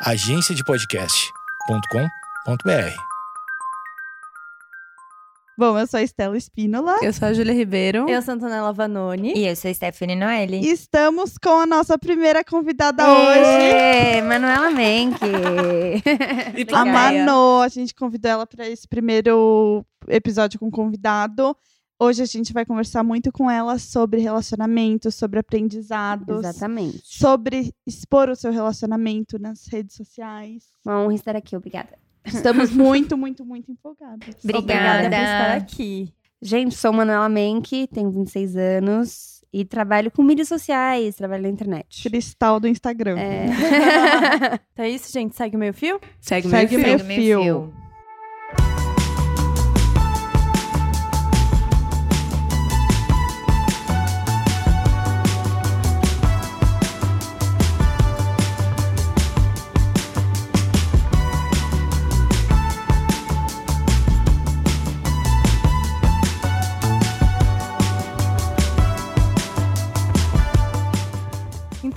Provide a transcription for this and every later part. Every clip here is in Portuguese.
agenciadepodcast.com.br. Bom, eu sou a Estela Espínola. Eu sou a Júlia Ribeiro. Eu sou a Antonella Vanoni. E eu sou a Stephanie Noelle. E estamos com a nossa primeira convidada hoje. Ê, Manuela Menck. A Mano, a gente convidou ela para esse primeiro episódio com convidado. Hoje a gente vai conversar muito com ela sobre relacionamento, sobre aprendizados, Exatamente. sobre expor o seu relacionamento nas redes sociais. Uma honra estar aqui, obrigada. Estamos muito, muito, muito empolgadas. Obrigada. Obrigada por estar aqui. Gente, sou Manuela Menck, tenho 26 anos e trabalho com mídias sociais, trabalho na internet. Cristal do Instagram. É. Então é isso, gente. Segue o meio fio? Segue, Segue meu meu fio. fio. fio.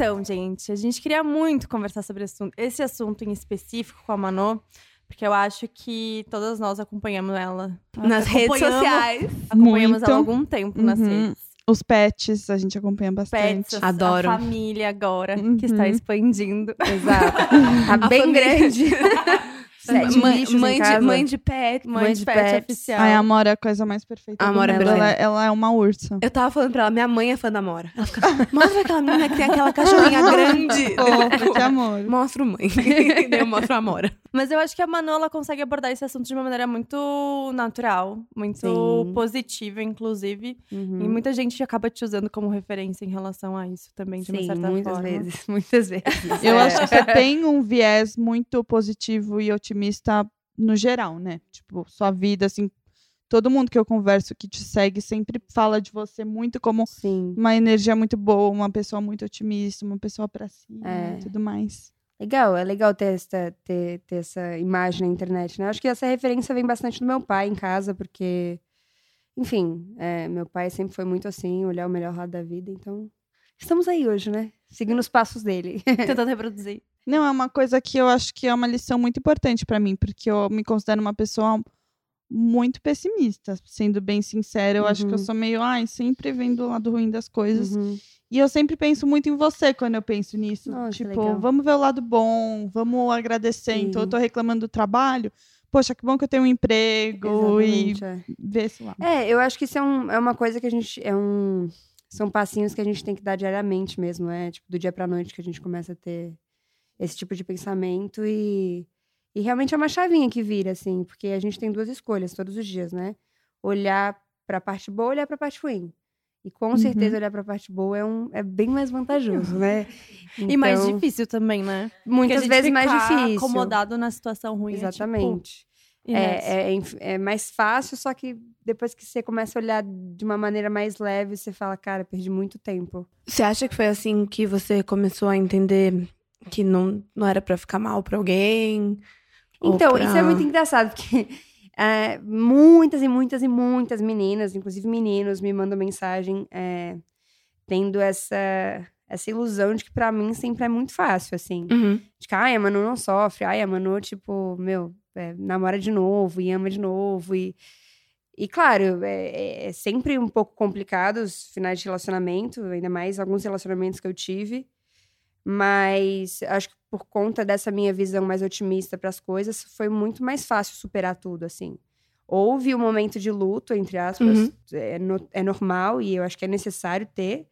Então, gente, a gente queria muito conversar sobre esse assunto, em específico com a Mano, porque eu acho que todas nós acompanhamos ela. Nas redes Acompanhamos- sociais. Acompanhamos Muito. ela há algum tempo nas Uhum. redes. Os pets, a gente acompanha bastante. Pets, Adoro. a família agora, que está Uhum. expandindo. Exato. Tá A bem família. grande. Sete mãe, bichos mãe em de, casa. mãe de pet. Mãe, Mãe de de pet pets. oficial. Ai, a Amora é a coisa mais perfeita. A do Amora é ela, perfeita. ela é uma ursa. Eu tava falando pra ela, minha mãe é fã da Amora. Ela fica, mostra aquela menina que tem aquela cachorrinha grande. Que amor. Mostra o mãe. Eu mostro a Amora. Mas eu acho que a Manu, ela consegue abordar esse assunto de uma maneira muito natural, muito Sim. positiva, inclusive. Uhum. E muita gente acaba te usando como referência em relação a isso também, de uma Sim, certa muitas forma. vezes. Muitas vezes. Eu É. acho que você tem um viés muito positivo e otimista no geral, né? Tipo, sua vida, assim, todo mundo que eu converso que te segue sempre fala de você muito como Sim. uma energia muito boa, uma pessoa muito otimista, uma pessoa pra cima É. e tudo mais. Legal, é legal ter essa, ter, ter essa imagem na internet, né? Acho que essa referência vem bastante do meu pai em casa, porque, enfim, é, meu pai sempre foi muito assim, olhar o melhor lado da vida, então estamos aí hoje, né? Seguindo os passos dele. Tentando reproduzir. Não, é uma coisa que eu acho que é uma lição muito importante pra mim, porque eu me considero uma pessoa muito pessimista, sendo bem sincera. Eu acho que eu Uhum. sou meio, ai, sempre vendo o lado ruim das coisas. Uhum. E eu sempre penso muito em você quando eu penso nisso. Nossa, tipo, vamos ver o lado bom, vamos agradecer. Então, eu tô reclamando do trabalho. Poxa, que bom que eu tenho um emprego e Exatamente, é. ver esse lado. É, eu acho que isso é, um- é uma coisa que a gente. É um, são passinhos que a gente tem que dar diariamente mesmo, é tipo, do dia pra noite que a gente começa a ter esse tipo de pensamento e, e realmente é uma chavinha que vira, assim, porque a gente tem duas escolhas todos os dias, né? Olhar pra parte boa, olhar pra parte ruim. E com Uhum. certeza olhar pra parte boa é, um, é bem mais vantajoso, né? E mais Então, difícil também, né? A Muitas gente vezes mais difícil. acomodado na situação ruim. é, tipo, Exatamente. e nessa. É, é, é mais fácil, só que depois que você começa a olhar de uma maneira mais leve, você fala, cara, perdi muito tempo. Você acha que foi assim que você começou a entender que não, não era pra ficar mal pra alguém? Então, pra- isso é muito engraçado, porque é, muitas e muitas e muitas meninas, inclusive meninos, me mandam mensagem é, tendo essa, essa ilusão de que pra mim sempre é muito fácil, assim. Uhum. De que, ai, a Manu não sofre, ai, a Manu, tipo, meu, é, namora de novo e ama de novo. E, e claro, é, é sempre um pouco complicado os finais de relacionamento, ainda mais alguns relacionamentos que eu tive. Mas acho que por conta dessa minha visão mais otimista para as coisas, foi muito mais fácil superar tudo, assim. Houve um momento de luto, entre aspas, Uhum. é, no- é normal e eu acho que é necessário ter,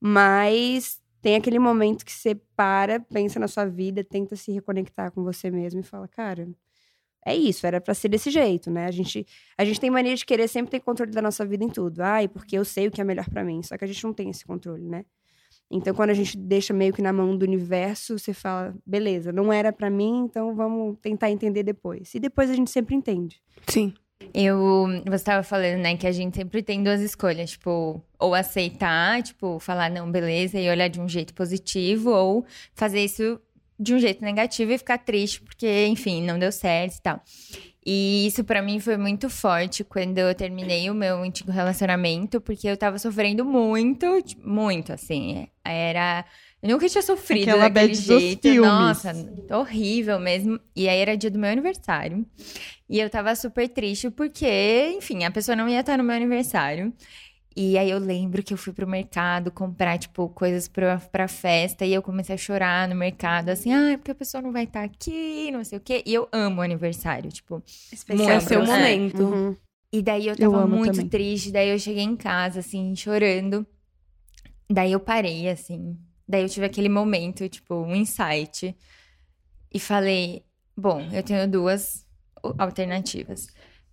mas tem aquele momento que você para, pensa na sua vida, tenta se reconectar com você mesmo e fala, cara, é isso, era pra ser desse jeito, né? A gente, a gente tem mania de querer sempre ter controle da nossa vida em tudo. Ai, porque eu sei o que é melhor pra mim. Só que a gente não tem esse controle, né? Então, quando a gente deixa meio que na mão do universo, você fala, beleza, não era pra mim, então vamos tentar entender depois. E depois a gente sempre entende. Sim. Eu, você estava falando, né, que a gente sempre tem duas escolhas, tipo, ou aceitar, tipo, falar não, beleza, e olhar de um jeito positivo, ou fazer isso de um jeito negativo e ficar triste porque, enfim, não deu certo e tal. E isso pra mim foi muito forte quando eu terminei o meu antigo relacionamento, porque eu tava sofrendo muito, tipo, muito, assim. Era. Eu nunca tinha sofrido Aquela daquele jeito. Nossa, horrível mesmo. E aí era dia do meu aniversário. E eu tava super triste porque, enfim, a pessoa não ia estar no meu aniversário. E aí eu lembro que eu fui pro mercado comprar, tipo, coisas pra, pra festa. E eu comecei a chorar no mercado, assim, ah, é porque a pessoa não vai estar aqui, não sei o quê. E eu amo aniversário, tipo. Especial É o seu momento. Uhum. E daí eu Eu tava amo muito também. triste. Daí eu cheguei em casa, assim, chorando. Daí eu parei, assim. Daí eu tive aquele momento, tipo, um insight. E falei: bom, eu tenho duas alternativas.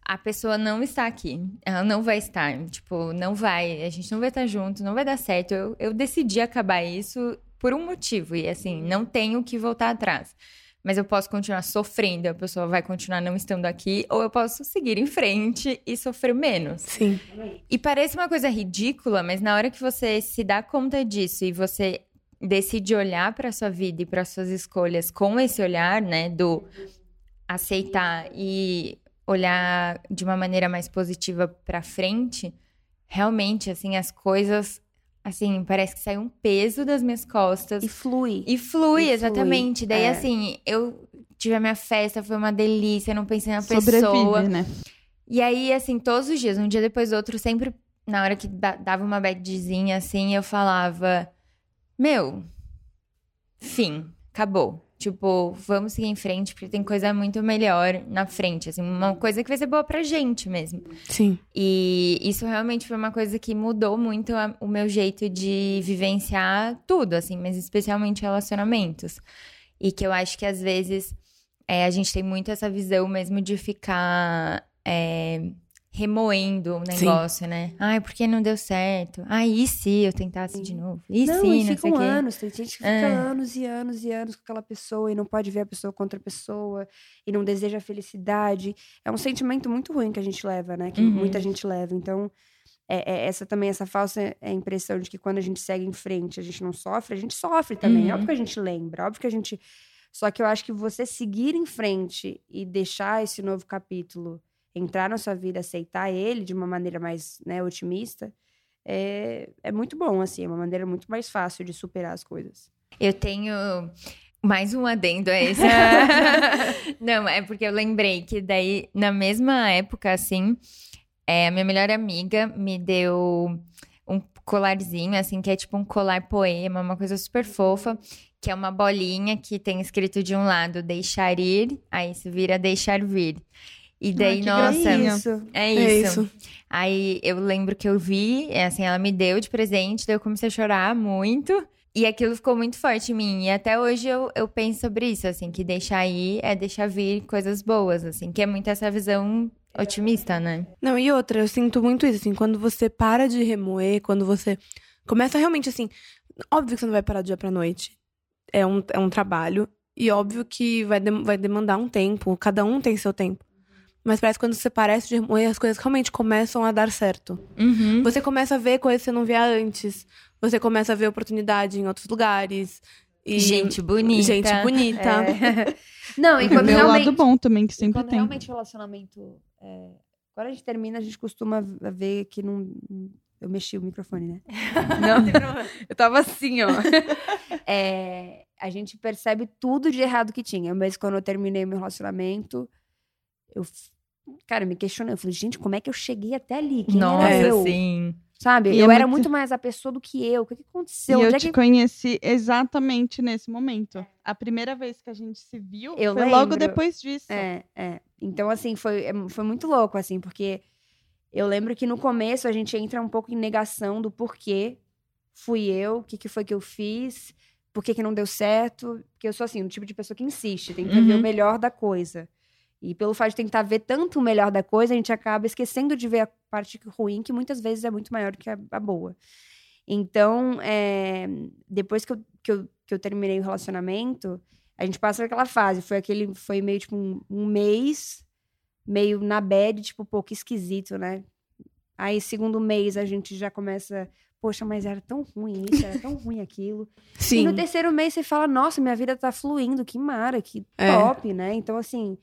A pessoa não está aqui. Ela não vai estar. Tipo, não vai. A gente não vai estar junto, não vai dar certo. Eu, eu decidi acabar isso por um motivo. E assim, não tenho que voltar atrás. Mas eu posso continuar sofrendo, a pessoa vai continuar não estando aqui, ou eu posso seguir em frente e sofrer menos. Sim. E parece uma coisa ridícula, mas na hora que você se dá conta disso e você decide olhar para sua vida e para suas escolhas com esse olhar, né, do aceitar e olhar de uma maneira mais positiva para frente, realmente assim as coisas assim, parece que sai um peso das minhas costas E flui. e flui, E flui, exatamente. Daí, é. assim, eu tive a minha festa, foi uma delícia, não pensei na pessoa. Sobrevive, né? E aí, assim, todos os dias, um dia depois do outro, sempre, na hora que da- dava uma badzinha, assim, eu falava: Meu, fim, acabou. Tipo, vamos seguir em frente, porque tem coisa muito melhor na frente, assim, uma coisa que vai ser boa pra gente mesmo. Sim. E isso realmente foi uma coisa que mudou muito a- o meu jeito de vivenciar tudo, assim, mas especialmente relacionamentos. E que eu acho que às vezes é, a gente tem muito essa visão mesmo de ficar é, remoendo o Sim. negócio, né? Ai, por que não deu certo? Ai, e se eu tentasse de novo? E não, se, e não sei ficam quê? anos. Tem gente que fica É. anos e anos e anos com aquela pessoa e não pode ver a pessoa contra a pessoa e não deseja felicidade. É um sentimento muito ruim que a gente leva, né? Que Uhum. muita gente leva. Então, é, é essa também, essa falsa é, impressão de que quando a gente segue em frente, a gente não sofre, a gente sofre também. Uhum. Óbvio que a gente lembra, óbvio que a gente. Só que eu acho que você seguir em frente e deixar esse novo capítulo entrar na sua vida, aceitar ele de uma maneira mais né, otimista, é, é muito bom, assim, é uma maneira muito mais fácil de superar as coisas. Eu tenho mais um adendo a esse. Não, é porque eu lembrei que daí, na mesma época, assim, é, a minha melhor amiga me deu um colarzinho, assim, que é tipo um colar poema, uma coisa super fofa, que é uma bolinha que tem escrito de um lado deixar ir, aí isso vira deixar vir. E daí, nossa, gracinha. isso. é É isso. isso. Aí eu lembro que eu vi, é assim, ela me deu de presente, daí eu comecei a chorar muito. E aquilo ficou muito forte em mim. E até hoje eu, eu penso sobre isso, assim, que deixar ir é deixar vir coisas boas, assim, que é muito essa visão otimista, né? Não, e outra, eu sinto muito isso, assim, quando você para de remoer, quando você começa realmente assim. Óbvio que você não vai parar do dia pra noite. É um, é um trabalho. E óbvio que vai, dem- vai demandar um tempo. Cada um tem seu tempo. Mas parece que quando você parece de remoer, as coisas realmente começam a dar certo. Uhum. Você começa a ver coisas que você não via antes. Você começa a ver oportunidade em outros lugares. E Gente bonita. Gente bonita. É. Não, e quando Meu realmente... lado bom também, que sempre quando tem. realmente o relacionamento... é, Quando a gente termina, a gente costuma ver que não... Eu mexi o microfone, né? Não, eu tava assim, ó. É, a gente percebe tudo de errado que tinha. Mas quando eu terminei meu relacionamento, eu... Cara, eu me questionei. Eu falei, gente, como é que eu cheguei até ali? Quem Nossa, era eu? sim. Sabe? E eu é era muito- muito mais a pessoa do que eu. O que, que E aconteceu? eu Onde é te que... conheci exatamente nesse momento. A primeira vez que a gente se viu Eu foi logo lembro. depois disso. É, é. Então, assim, foi, é, foi muito louco, assim, porque eu lembro que no começo a gente entra um pouco em negação do porquê fui eu, o que, que foi que eu fiz, por que, que não deu certo. Porque eu sou, assim, o tipo de pessoa que insiste, tenta ver Uhum. o melhor da coisa. E pelo fato de tentar ver tanto o melhor da coisa, a gente acaba esquecendo de ver a parte ruim, que muitas vezes é muito maior do que a, a boa. Então, é, depois que eu, que, eu, que eu terminei o relacionamento, a gente passa aquela fase. Foi aquele. Foi meio tipo um, um mês, meio na bad, tipo, pô, que esquisito, né? Aí, segundo mês, a gente já começa. Poxa, mas era tão ruim isso, era tão ruim aquilo. E Sim. no terceiro mês você fala, nossa, minha vida tá fluindo, que mara, que É. top, né? Então, assim,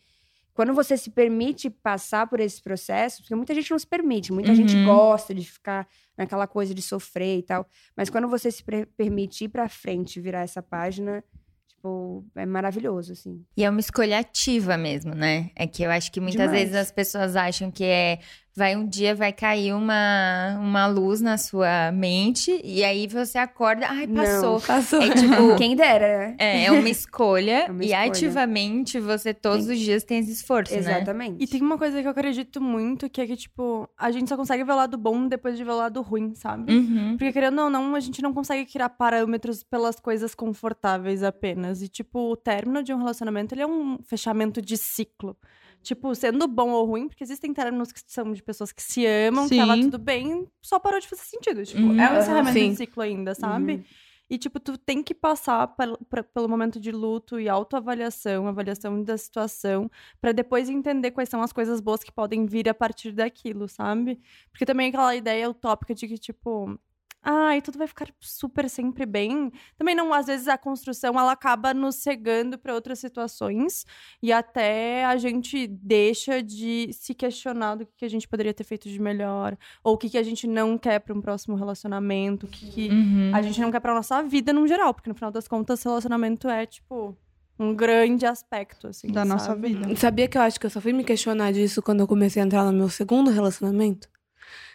quando você se permite passar por esse processo, porque muita gente não se permite, muita Uhum. gente gosta de ficar naquela coisa de sofrer e tal, mas quando você se permite ir pra frente, virar essa página, tipo, é maravilhoso, assim. E é uma escolha ativa mesmo, né? É que eu acho que muitas Demais. vezes as pessoas acham que é. Vai um dia, vai cair uma, uma luz na sua mente, e aí você acorda, ai, Não. passou. Passou. É tipo. Quem dera, né? É, é uma escolha, É uma e escolha. ativamente você todos os dias tem esse esforço, né? Exatamente. E tem uma coisa que eu acredito muito, que é que, tipo, a gente só consegue ver o lado bom depois de ver o lado ruim, sabe? Uhum. Porque, querendo ou não, a gente não consegue criar parâmetros pelas coisas confortáveis apenas. E, tipo, o término de um relacionamento, ele é um fechamento de ciclo. Tipo, sendo bom ou ruim, porque existem términos que são de pessoas que se amam, que tava Sim. tudo bem, só parou de fazer sentido. Tipo, Uhum. é um encerramento Sim. de ciclo ainda, sabe? Uhum. E, tipo, tu tem que passar pel- pra- pelo momento de luto e autoavaliação, avaliação da situação, pra depois entender quais são as coisas boas que podem vir a partir daquilo, sabe? Porque também aquela ideia utópica de que, tipo, ai, tudo vai ficar super sempre bem. Também não, às vezes a construção ela acaba nos cegando pra outras situações e até a gente deixa de se questionar do que que a gente poderia ter feito de melhor, ou o que, que a gente não quer pra um próximo relacionamento, o que, que Uhum. a gente não quer pra nossa vida no geral, porque no final das contas, relacionamento é, tipo, um grande aspecto, assim. Da nossa sabe? vida. Sabia que eu acho que eu só fui me questionar disso quando eu comecei a entrar no meu segundo relacionamento?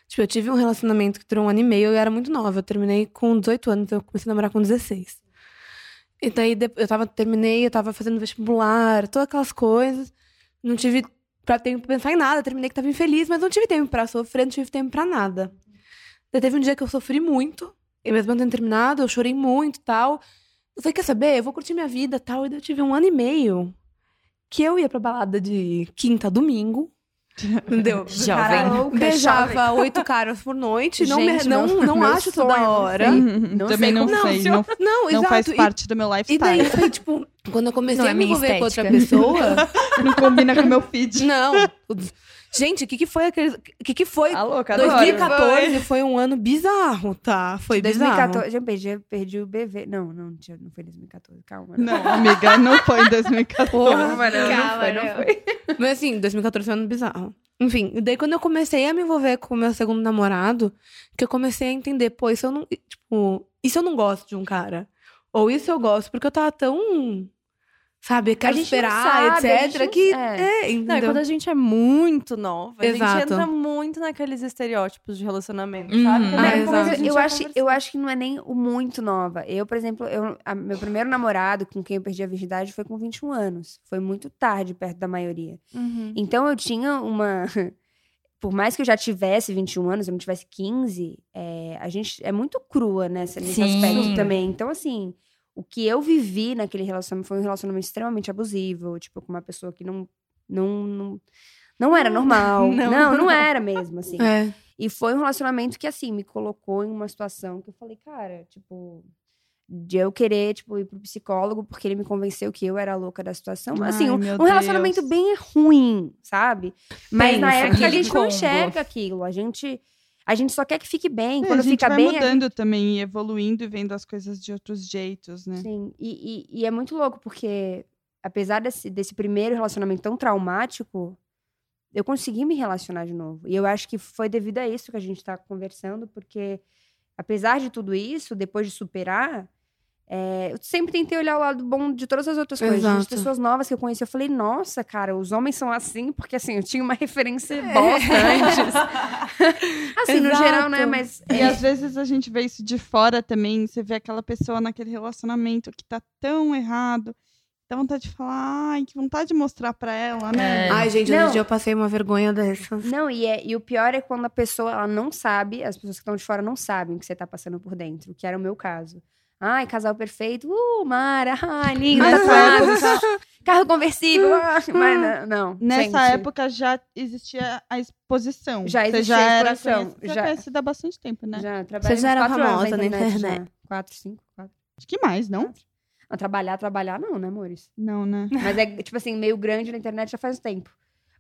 Tipo, eu tive um relacionamento que durou um ano e meio, eu era muito nova. Eu terminei com 18 anos, eu comecei a namorar com 16. E daí de- eu tava, terminei, eu tava fazendo vestibular, todas aquelas coisas. Não tive pra tempo pra pensar em nada, terminei que tava infeliz, mas não tive tempo pra sofrer, não tive tempo pra nada. Daí teve um dia que eu sofri muito, e mesmo eu tendo terminado, eu chorei muito tal. Eu falei, quer saber? Eu vou curtir minha vida tal. E daí eu tive um ano e meio que eu ia pra balada de quinta a domingo. Entendeu? Jovem. Cara, beijava oito caras por noite. não, me- não, meu- não meu acho sonho, não hora. Não Também sei não como sei. Não, Não, não faz E- parte do meu E, lifestyle. daí foi, tipo, quando eu comecei Não é a me envolver com outra pessoa. Não combina com o meu feed. não. Gente, o que, que foi aquele. O que, que foi? Tá louca, adoro. 2014 foi um ano bizarro, tá? Foi bizarro. 2014, já perdi, já perdi o BV. Não, não, tinha- não foi 2014, calma. Não, amiga, não foi em 2014. Porra. Calma, não, não foi, não foi. Mas assim, 2014 foi um ano bizarro. Enfim, e daí quando eu comecei a me envolver com o meu segundo namorado, que eu comecei a entender, pô, isso eu não. Tipo, isso eu não gosto de um cara. Ou isso eu gosto, porque eu tava tão. Sabe, quero gente não esperar, sabe, etc. não- que. é. É, Não, e quando a gente é muito nova, a gente Exato. entra muito naqueles estereótipos de relacionamento, Uhum. sabe? Ah, como exato. eu, acho, eu acho que não é nem o muito nova. Eu, por exemplo, eu, a- meu primeiro namorado com quem eu perdi a virgindade foi com 21 anos. Foi muito tarde, perto da maioria. Uhum. Então eu tinha uma. Por mais que eu já tivesse 21 anos, eu não tivesse 15, é, a gente é muito crua nessa, nesse Sim. aspecto também. Então, assim, o que eu vivi naquele relacionamento foi um relacionamento extremamente abusivo, tipo, com uma pessoa que não. Não, não, não era normal. Não. Não, não, era mesmo, assim. É. E foi um relacionamento que, assim, me colocou em uma situação que eu falei, cara, tipo, de eu querer, tipo, ir pro psicólogo porque ele me convenceu que eu era a louca da situação. assim, Ai, um, um relacionamento bem ruim, sabe? Mas na Pensa, época a gente não combo. enxerga aquilo. A gente, a gente só quer que fique bem. É, Quando a gente fica vai bem, a mudando também e evoluindo e vendo as coisas de outros jeitos, né? Sim, e, e- e é muito louco, porque apesar desse, desse primeiro relacionamento tão traumático, eu consegui me relacionar de novo. E eu acho que foi devido a isso que a gente tá conversando, porque apesar de tudo isso, depois de superar, é, eu sempre tentei olhar o lado bom de todas as outras coisas. As Exato. pessoas novas que eu conheci, eu falei, nossa, cara, os homens são assim, porque assim, eu tinha uma referência É. bosta antes. assim, no Exato. geral, né? Mas. E às vezes a gente vê isso de fora também. Você vê aquela pessoa naquele relacionamento que tá tão errado. Dá vontade de falar, ai, que vontade de mostrar pra ela, né? É. Ai, gente, Não. hoje em dia eu passei uma vergonha dessas. Não, e, é- e o pior é quando a pessoa ela não sabe, as pessoas que estão de fora não sabem o que você tá passando por dentro, que era o meu caso. Ai, casal perfeito, uh, Mara, ai, linda, carro, conversível, ah, mas não, não, nessa gente. época já existia a exposição. Já Você existia já a era exposição, conhecida, já. conhecida há bastante tempo, né? Já trabalhei Você já era quatro anos famosa na internet. já. Quatro, cinco, quatro. Acho que mais, não? Não, trabalhar, trabalhar não, né, amores? Não, né? Mas é, tipo assim, meio grande na internet já faz tempo.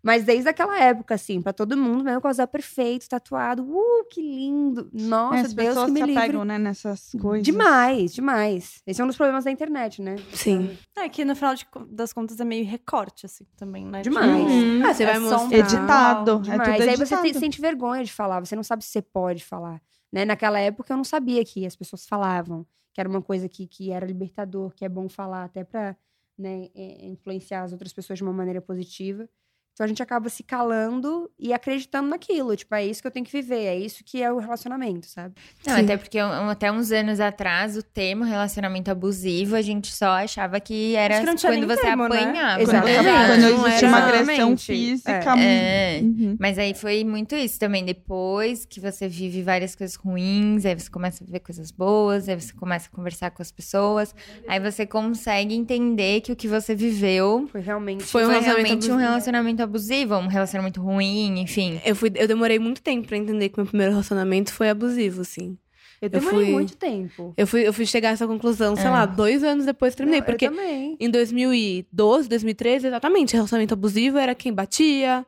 Mas desde aquela época, assim, pra todo mundo, meu casal perfeito, tatuado. Uh, que lindo. Nossa, É, as Deus pessoas que me se livre. apegam, né, nessas coisas. Demais, demais. Esse é um dos problemas da internet, né? Sim. É que no final de das contas é meio recorte, assim, também, né? Demais. Ah, você É vai só mostrar. Editado. É Demais. tudo Aí você editado. te- sente vergonha de falar, você não sabe se você pode falar. Né? Naquela época eu não sabia que as pessoas falavam, que era uma coisa que, que era libertador, que é bom falar, até pra né, é, influenciar as outras pessoas de uma maneira positiva. Então a gente acaba se calando e acreditando naquilo. Tipo, é isso que eu tenho que viver, é isso que é o relacionamento, sabe? Não, Sim. até porque um- até uns anos atrás, o termo relacionamento abusivo, a gente só achava que era que quando você termo, né? apanhava. Exatamente. né? Quando Não existe uma agressão Exatamente. física. É. Uhum. Mas aí foi muito isso também. Depois que você vive várias coisas ruins, aí você começa a ver coisas boas, aí você começa a conversar com as pessoas, aí você consegue entender que o que você viveu Foi realmente. Foi um foi relacionamento realmente um relacionamento abusivo, um relacionamento ruim, enfim. Eu, fui, eu demorei muito tempo pra entender que meu primeiro relacionamento foi abusivo, assim. Eu demorei fui- muito tempo. Eu fui, eu fui chegar a essa conclusão, sei É. lá, dois anos depois que terminei. Não, porque Eu também. em 2012, 2013, exatamente, relacionamento abusivo era quem batia,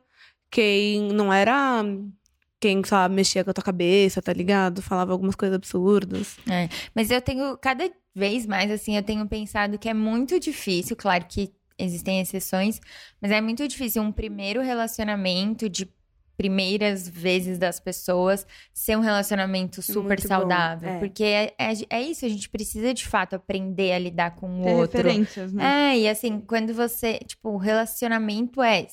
quem não era. Quem, sabe, mexia com a tua cabeça, tá ligado? Falava algumas coisas absurdas. Mas eu tenho, cada vez mais, assim, eu tenho pensado que é muito difícil, claro que existem exceções, mas é muito difícil um primeiro relacionamento de primeiras vezes das pessoas ser um relacionamento super Muito bom, saudável. é. Porque é, é, é isso, a gente precisa de fato aprender a lidar com o Ter outro. referências, né? É, e assim, quando você. Tipo, o relacionamento é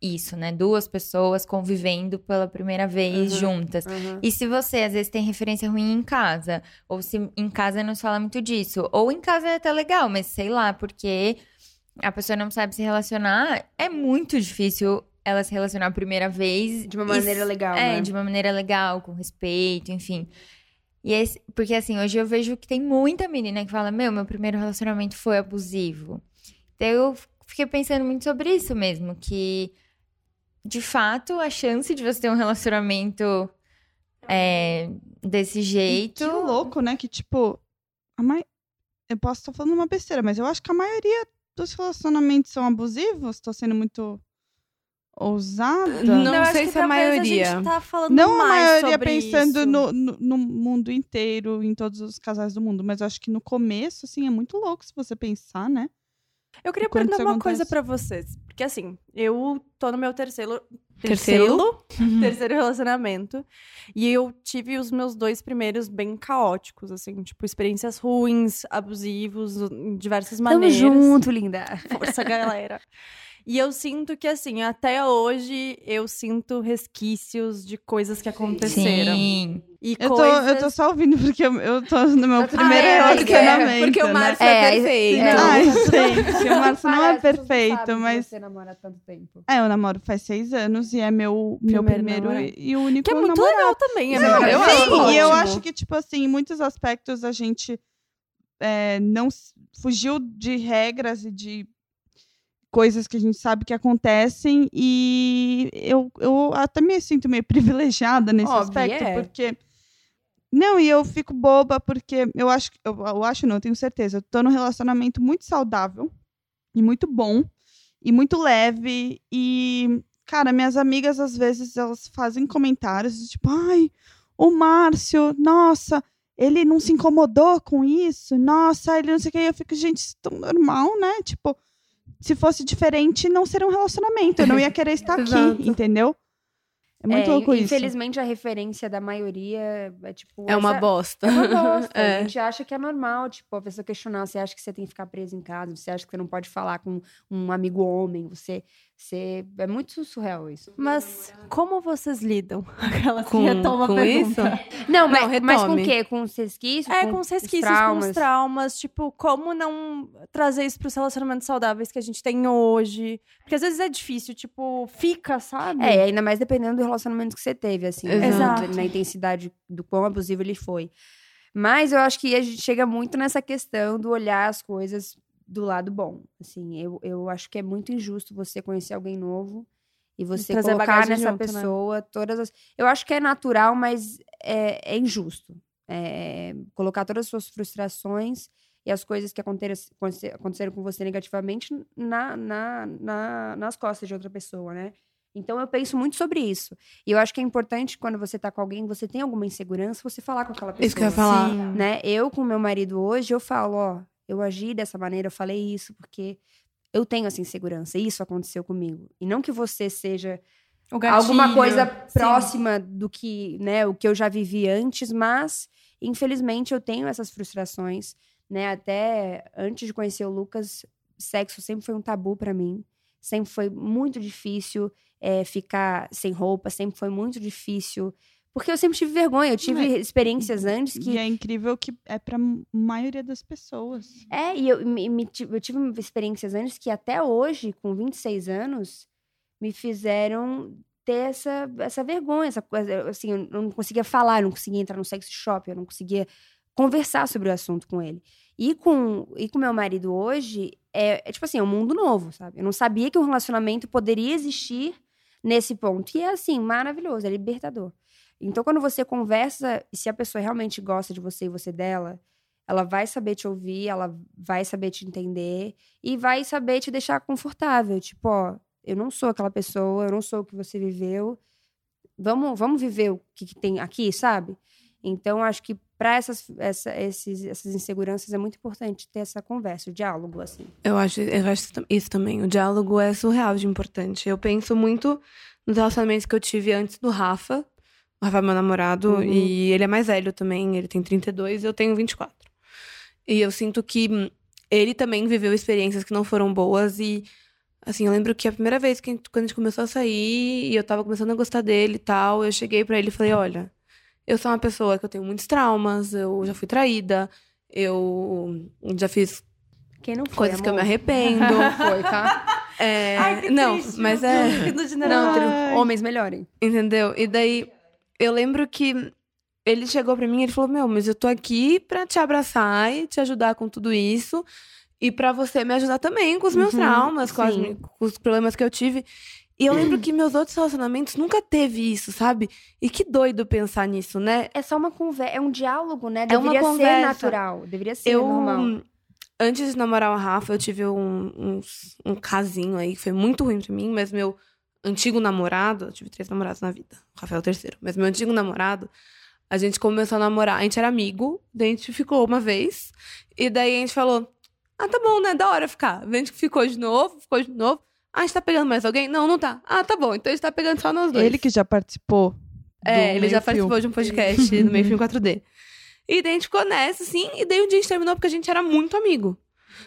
isso, né? Duas pessoas convivendo pela primeira vez Uhum. juntas. Aham. E se você, às vezes, tem referência ruim em casa, ou se em casa não se fala muito disso, ou em casa é até legal, mas sei lá, porque a pessoa não sabe se relacionar, é muito difícil ela se relacionar a primeira vez. De uma e maneira s- legal, É, né? de uma maneira legal, com respeito, enfim. E esse, porque assim, hoje eu vejo que tem muita menina que fala: Meu, meu primeiro relacionamento foi abusivo. Então eu fiquei pensando muito sobre isso mesmo, que de fato a chance de você ter um relacionamento é, desse E jeito. que louco, né? Que, tipo, a mai... eu posso estar falando uma besteira, mas eu acho que a maioria dos relacionamentos são abusivos. Tô sendo muito ousada. Não acho sei que se a talvez maioria. A gente tá falando Não a maioria sobre pensando isso. no, no, no mundo inteiro, em todos os casais do mundo, mas eu acho que no começo, assim, é muito louco se você pensar, né? Eu queria Quando perguntar uma coisa acontece? pra vocês. Porque assim, eu tô no meu terceiro. Terceiro? Terceiro, terceiro relacionamento. E eu tive os meus dois primeiros bem caóticos, assim, tipo, experiências ruins, abusivos, em diversas Tamo maneiras. junto, linda. Força, galera. E eu sinto que, assim, até hoje eu sinto resquícios de coisas que aconteceram. Sim. E Eu tô, coisas... eu tô só ouvindo porque eu, eu tô no meu primeiro bem, relacionamento. Porque o né? Márcio É, é, aí- perfeito. É. Ai, gente, o Márcio não é perfeito, mas. Você namora há tanto tempo. É, eu namoro faz seis anos e é meu, meu Primeiro primeiro namorado. e único Que é muito namorado. legal também, é Não, muito eu legal. sim, e eu acho que, tipo assim, em muitos aspectos a gente é, não fugiu de regras e de coisas que a gente sabe que acontecem e eu, eu até me sinto meio privilegiada nesse Óbvio, aspecto, é. porque... Não, e eu fico boba porque eu acho, que- eu, eu acho não, eu tenho certeza, eu tô num relacionamento muito saudável e muito bom e muito leve e Cara, minhas amigas, às vezes, elas fazem comentários de tipo, ai, o Márcio, nossa, ele não se incomodou com isso, nossa, ele não sei o que. Eu fico, gente, isso é tão normal, né? Tipo, se fosse diferente, não seria um relacionamento. Eu não ia querer estar aqui, entendeu? É muito É, louco isso. Infelizmente, a referência da maioria é tipo. É uma bosta. É uma bosta. É. A gente acha que é normal, tipo, a pessoa questionar. Você acha que você tem que ficar preso em casa? Você acha que você não pode falar com um amigo homem? Você. Você... É muito surreal isso. Mas como vocês lidam? Aquela que Com, retoma a com isso? pergunta. Não, mas, Não, mas com o retome. quê? Com os resquícios? É, com os resquícios, com traumas? os traumas. Tipo, como não trazer isso pros relacionamentos saudáveis que a gente tem hoje? Porque às vezes é difícil, tipo, fica, sabe? É, ainda mais dependendo do relacionamento que você teve, assim, né? Exato. na intensidade do quão abusivo ele foi. Mas eu acho que a gente chega muito nessa questão do olhar as coisas do lado bom. Assim, eu, eu acho que é muito injusto você conhecer alguém novo e você trazer colocar nessa junto, né? pessoa todas as. Eu acho que é natural, mas é, é injusto. É, colocar todas as suas frustrações e as coisas que aconteceram, aconteceram com você negativamente na, na, na- nas costas de outra pessoa, né? Então eu penso muito sobre isso. E eu acho que é importante quando você tá com alguém, você tem alguma insegurança, você falar com aquela pessoa. Isso que eu ia falar. Né? Eu com meu marido hoje, eu falo, ó, eu agi dessa maneira, eu falei isso porque eu tenho essa insegurança. Isso aconteceu comigo. E não que você seja gatilho. alguma coisa Sim. próxima do que, né, o que eu já vivi antes, mas infelizmente eu tenho essas frustrações, né? Até antes de conhecer o Lucas, sexo sempre foi um tabu pra mim. Sempre foi muito difícil é, ficar sem roupa, sempre foi muito difícil. Porque eu sempre tive vergonha, eu tive É. experiências antes que E é incrível que é pra maioria das pessoas. é, e eu, me- me eu tive experiências antes que até hoje, com 26 anos, me fizeram ter essa, essa vergonha, essa coisa. Assim, eu não conseguia falar, eu não conseguia entrar no sex shop, eu não conseguia conversar sobre o assunto com ele. E com e com meu marido hoje, é, é tipo assim, é um mundo novo, sabe? Eu não sabia que um relacionamento poderia existir nesse ponto. E é assim, maravilhoso, é libertador. Então, quando você conversa, e se a pessoa realmente gosta de você e você dela, ela vai saber te ouvir, ela vai saber te entender e vai saber te deixar confortável. Tipo, ó, eu não sou aquela pessoa, eu não sou o que você viveu. Vamos, vamos viver o que, que tem aqui, sabe? Então, acho que para essas, essa- essas inseguranças é muito importante ter essa conversa, o diálogo, assim. Eu acho, eu acho isso também. O diálogo é surreal de importante. Eu penso muito nos relacionamentos que eu tive antes do Rafa. O Rafa é meu namorado Uhum. e ele é mais velho também. Ele tem 32 e eu tenho 24. E eu sinto que ele também viveu experiências que não foram boas e assim, eu lembro que a primeira vez que a gente- quando a gente começou a sair e eu tava começando a gostar dele e tal, eu cheguei pra ele e falei, olha, eu sou uma pessoa que eu tenho muitos traumas, eu já fui traída, eu já fiz Quem não foi, coisas que eu me amor? arrependo. Foi, tá? É, Ai, que não, triste, mas é. Não, homens melhorem. Entendeu? E daí eu lembro que ele chegou pra mim e ele falou: Meu, mas eu tô aqui pra te abraçar e te ajudar com tudo isso. E pra você me ajudar também com os meus Uhum, traumas, com, as com os problemas que eu tive. E eu lembro que meus outros relacionamentos nunca teve isso, sabe? E que doido pensar nisso, né? É só uma conversa, é um diálogo, né? É uma Deveria ser conversa. natural, deveria ser eu, normal. antes de namorar o Rafa, eu tive um, uns- um, casinho aí que foi muito ruim pra mim, mas meu antigo namorado, eu tive três namorados na vida, o Rafael é o terceiro, mas meu antigo namorado, a gente começou a namorar, a gente era amigo, daí a gente ficou uma vez, e daí a gente falou, ah, tá bom, né, da hora ficar. A gente ficou de novo, ficou de novo, ah, a gente tá pegando mais alguém? Não, não tá. Ah, tá bom, então a gente tá pegando só nós dois. Ele que já participou. É, ele já participou de um podcast do meio filme 4D. E daí a gente ficou nessa, assim, e daí um dia a gente terminou porque a gente era muito amigo.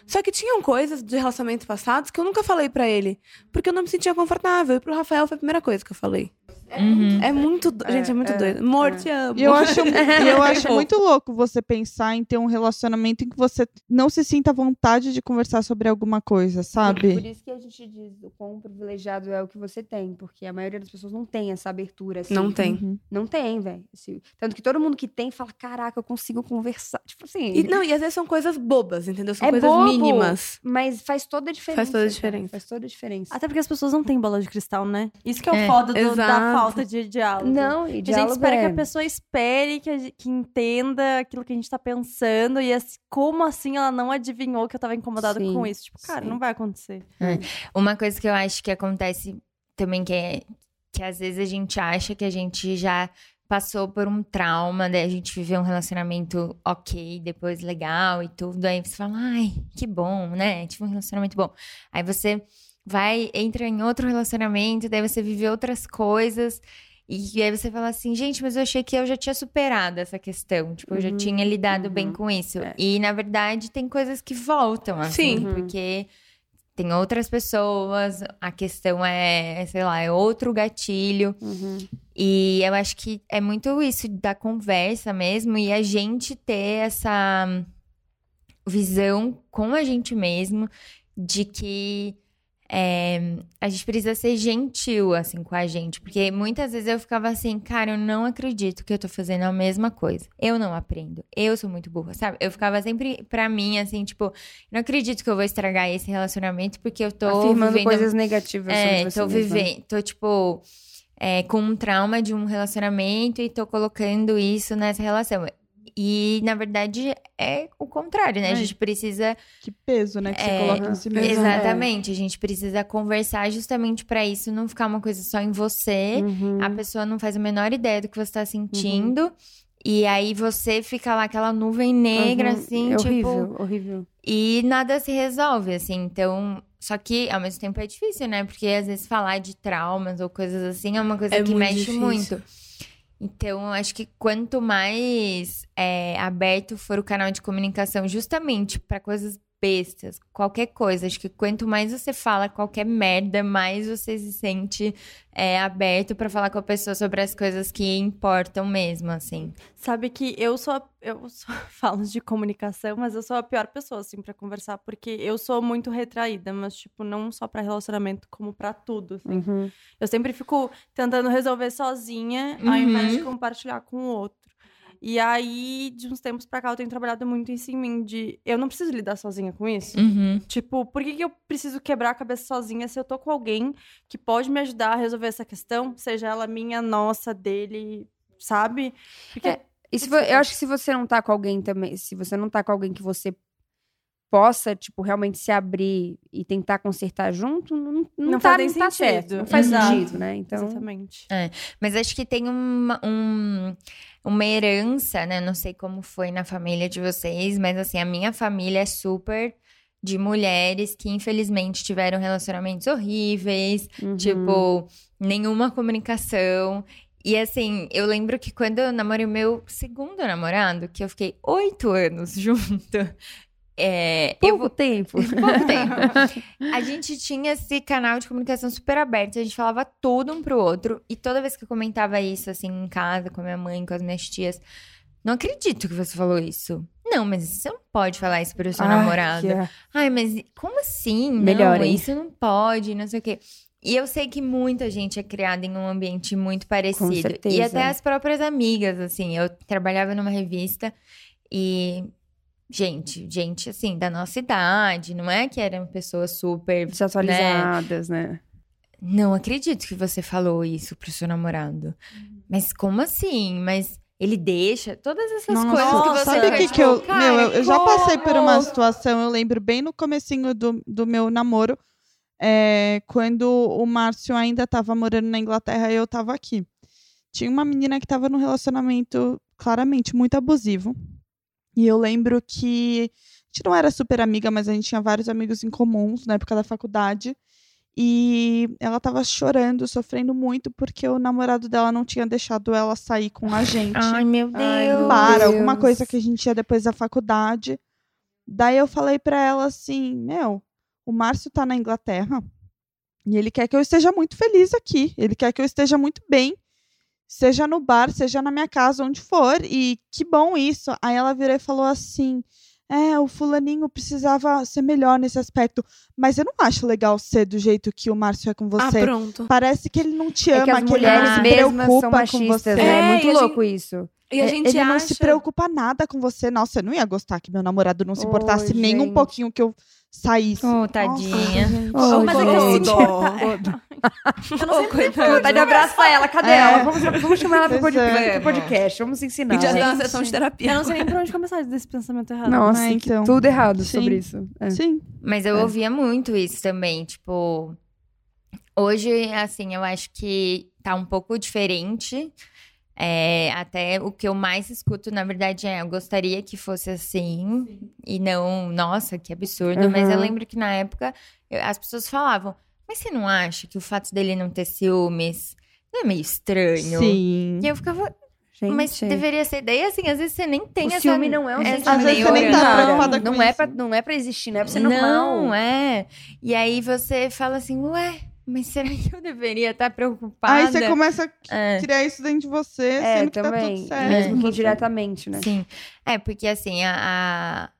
Só que tinham coisas de relacionamentos passados que eu nunca falei pra ele. Porque eu não me sentia confortável. E pro Rafael foi a primeira coisa que eu falei. Uhum. É muito. do- gente, é muito é, doido. Amor, é. te amo. E eu acho, eu acho muito louco você pensar em ter um relacionamento em que você não se sinta à vontade de conversar sobre alguma coisa, Por sabe? isso que a gente diz o quão privilegiado é o que você tem, porque a maioria das pessoas não tem essa abertura. Assim. Não tem. Uhum. Não tem, velho. Assim, Tanto que todo mundo que tem fala: caraca, eu consigo conversar. Tipo assim. E, não, e às vezes são coisas bobas, entendeu? São É coisas bobo. mínimas. Mas faz toda a diferença. Faz toda a diferença. Faz toda a diferença. Até porque as pessoas não têm bola de cristal, né? Isso que é o É, foda do- da exato. Falta de diálogo. Não, e Que a gente diálogo espera que é- a pessoa espere, que, gente- que entenda aquilo que a gente tá pensando. E assim, como assim ela não adivinhou que eu tava incomodada Sim, com isso? Tipo, cara, sim. não vai acontecer. Uma coisa que eu acho que acontece também que é que às vezes a gente acha que a gente já passou por um trauma, daí a gente viveu um relacionamento ok, depois legal e tudo, aí você fala, ai, que bom, né? Tive um relacionamento bom. Aí você vai, entra em outro relacionamento, daí você vive outras coisas. E aí você fala assim, gente, mas eu achei que eu já tinha superado essa questão. Tipo, eu já Uhum, tinha lidado uhum. bem com isso. É. E, na verdade, tem coisas que voltam, assim. Sim. Uhum. Porque tem outras pessoas, a questão é, sei lá, é outro gatilho. Uhum. E eu acho que é muito isso da conversa mesmo e a gente ter essa visão com a gente mesmo de que é, a gente precisa ser gentil, assim, com a gente. Porque muitas vezes eu ficava assim, cara, eu não acredito que eu tô fazendo a mesma coisa. Eu não aprendo. Eu sou muito burra, sabe? Eu ficava sempre pra mim, assim, tipo, não acredito que eu vou estragar esse relacionamento porque eu tô Afirmando vivendo coisas negativas é, tô vivendo, tô tipo é, com um trauma de um relacionamento e tô colocando isso nessa relação. E, na verdade, é o contrário, né? A É. gente precisa. Que peso, né? Que você É, coloca em si mesmo. Exatamente. A gente precisa conversar justamente pra isso não ficar uma coisa só em você. Uhum. A pessoa não faz a menor ideia do que você tá sentindo. E aí você fica lá, aquela nuvem negra, Uhum. assim, é tipo. horrível, horrível. E nada se resolve, assim. Então. Só que, ao mesmo tempo, é difícil, né? Porque às vezes falar de traumas ou coisas assim é uma coisa É que muito mexe difícil. muito. Então, acho que quanto mais é, aberto for o canal de comunicação, justamente para coisas bestas, qualquer coisa, acho que quanto mais você fala qualquer merda, mais você se sente é, aberto para falar com a pessoa sobre as coisas que importam mesmo, assim. Sabe que eu sou, a- eu sou, falo de comunicação, mas eu sou a pior pessoa, assim, pra conversar, porque eu sou muito retraída, mas, tipo, não só pra relacionamento, como pra tudo, assim. Uhum. Eu sempre fico tentando resolver sozinha, ao invés de compartilhar com o outro. E aí, de uns tempos pra cá, eu tenho trabalhado muito isso em mim, de eu não preciso lidar sozinha com isso. Uhum. Tipo, por que, que eu preciso quebrar a cabeça sozinha se eu tô com alguém que pode me ajudar a resolver essa questão, seja ela minha, nossa, dele, sabe? Porque É, E se eu acho que se você não tá com alguém também, se você não tá com alguém que você possa, tipo, realmente se abrir e tentar consertar junto, não, não, Não tá, faz nem não tá sentido. certo. Não faz Exato. sentido, né? Então, Exatamente. Mas acho que tem uma, um- uma herança, né? Não sei como foi na família de vocês, mas assim, a minha família é super de mulheres que infelizmente tiveram relacionamentos horríveis, uhum. tipo, nenhuma comunicação. E assim, eu lembro que quando eu namorei o meu segundo namorado, que eu fiquei oito anos junto, é, eu pouco tempo. pouco tempo. A gente tinha esse canal de comunicação super aberto, a gente falava tudo um pro outro. E toda vez que eu comentava isso, assim, em casa, com a minha mãe, com as minhas tias, não acredito que você falou isso. Não, mas você não pode falar isso pro seu Ai, namorado. que- Ai, mas como assim? Melhor, não, hein? isso não pode, não sei o quê. E eu sei que muita gente é criada em um ambiente muito parecido. E até as próprias amigas, assim. Eu trabalhava numa revista e. Gente, gente, assim, da nossa idade, não é que eram pessoas super. Desatualizadas, né? Não acredito que você falou isso pro seu namorado. Mas como assim? Mas ele deixa todas essas Nossa, coisas que você sabe que, que eu. meu, eu, eu já passei por uma situação, eu lembro bem no comecinho do, do meu namoro, é, quando o Márcio ainda estava morando na Inglaterra e eu estava aqui. Tinha uma menina que estava num relacionamento claramente muito abusivo. E eu lembro que a gente não era super amiga, mas a gente tinha vários amigos em comuns na época da faculdade. E ela tava chorando, sofrendo muito, porque o namorado dela não tinha deixado ela sair com a gente Ai, meu Deus. Ai, para, Deus. alguma coisa que a gente ia depois da faculdade. Daí eu falei pra ela assim: Meu, o Márcio tá na Inglaterra e ele quer que eu esteja muito feliz aqui. Ele quer que eu esteja muito bem, seja no bar, seja na minha casa, onde for. E que bom isso. Aí ela virou e falou assim: É, o Fulaninho precisava ser melhor nesse aspecto. Mas eu não acho legal ser do jeito que o Márcio é com Ah, você. pronto. Parece que ele não te É ama, que as ele não mulheres se preocupa são com você. né? É, É, muito louco isso. E a É, gente ele não acha... se preocupa nada com você. Nossa, eu não ia gostar que meu namorado não se importasse nem um pouquinho que eu saísse. Nossa, tadinha. gente. Ô, mas é que gente. assim, dó. Eu não sei coitado. Vontade de abraçar ela, cadê É. ela? Vamos, vamos chamar ela pro Pois pod- é. pro podcast, vamos ensinar. E já dá uma sessão de terapia. Eu não sei nem por onde começar desse pensamento errado. Nossa, então. tudo errado Sim. sobre isso. É. Sim. Mas eu É. ouvia muito isso também, tipo. Hoje, assim, eu acho que tá um pouco diferente. É, até o que eu mais escuto, na verdade, é eu gostaria que fosse assim. E não, nossa, que absurdo. Mas eu lembro que na época eu- as pessoas falavam, mas você não acha que o fato dele não ter ciúmes não é meio estranho? Sim. E eu ficava, Gente, mas deveria ser. Daí, assim, às vezes você nem tem o essa. ciúme não é um sentimento. Às vezes você nem tá neurônio. preocupada com não é pra, Não é pra existir, não é pra ser normal. Não, é. E aí você fala assim, ué, mas será que eu deveria estar preocupada? Aí você começa a É. criar isso dentro de você, É, sendo que tá tudo certo. Mesmo que indiretamente, né? Sim. É, porque assim, a,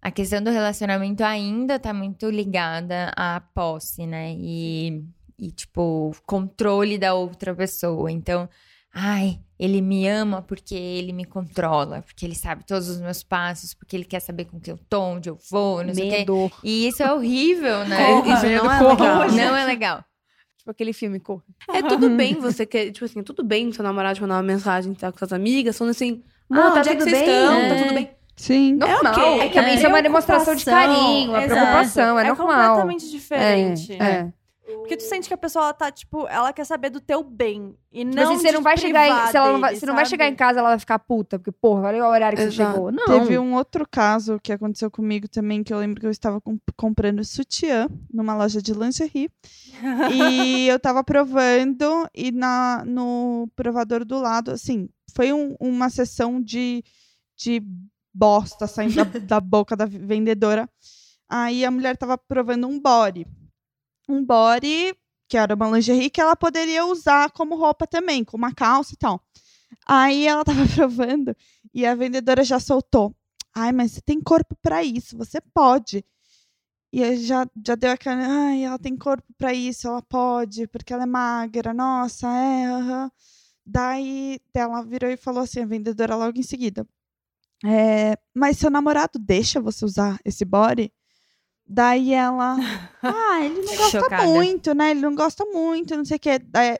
a, questão do relacionamento ainda tá muito ligada à posse, né? E, e, tipo, controle da outra pessoa. Então, ai, ele me ama porque ele me controla, porque ele sabe todos os meus passos, porque ele quer saber com que eu tô, onde eu vou, não sei o quê. Medo. E isso é horrível, né? Corra, isso não é corra. legal. Não é legal. Tipo aquele filme, Corra. É tudo bem você quer, tipo assim, tudo bem seu namorado te mandar uma mensagem tá, com suas amigas, falando assim, Amor, Ah, tá onde é que tudo vocês bem? estão? Tá É. tudo bem? Sim. Normal. ok. É que isso é uma demonstração de carinho, uma Exato. preocupação, é, é normal. completamente diferente. É, é. Porque tu sente que a pessoa ela tá, tipo, ela quer saber do teu bem. E Tipo não assim, você não vai chegar em, se ela não vai, dele, você não vai chegar em casa, ela vai ficar puta, porque, porra, olha o horário que você Exato. chegou. Não. Teve um outro caso que aconteceu comigo também, que eu lembro que eu estava com- comprando sutiã numa loja de lingerie. e eu tava provando, e na, no provador do lado, assim, foi um- uma sessão de, de bosta saindo da, da boca da vendedora. Aí a mulher tava provando um body. Um body, que era uma lingerie, que ela poderia usar como roupa também, com uma calça e tal. Aí ela tava provando e a vendedora já soltou. Ai, mas você tem corpo pra isso, você pode. E já, já deu aquela. Ai, ela tem corpo pra isso, ela pode, porque ela é magra. Nossa, é. aham." Daí ela virou e falou assim, a vendedora logo em seguida. "É, mas seu namorado deixa você usar esse body? Daí ela. Ah, ele não gosta Chocada. muito, né? Ele não gosta muito, não sei o quê. Daí,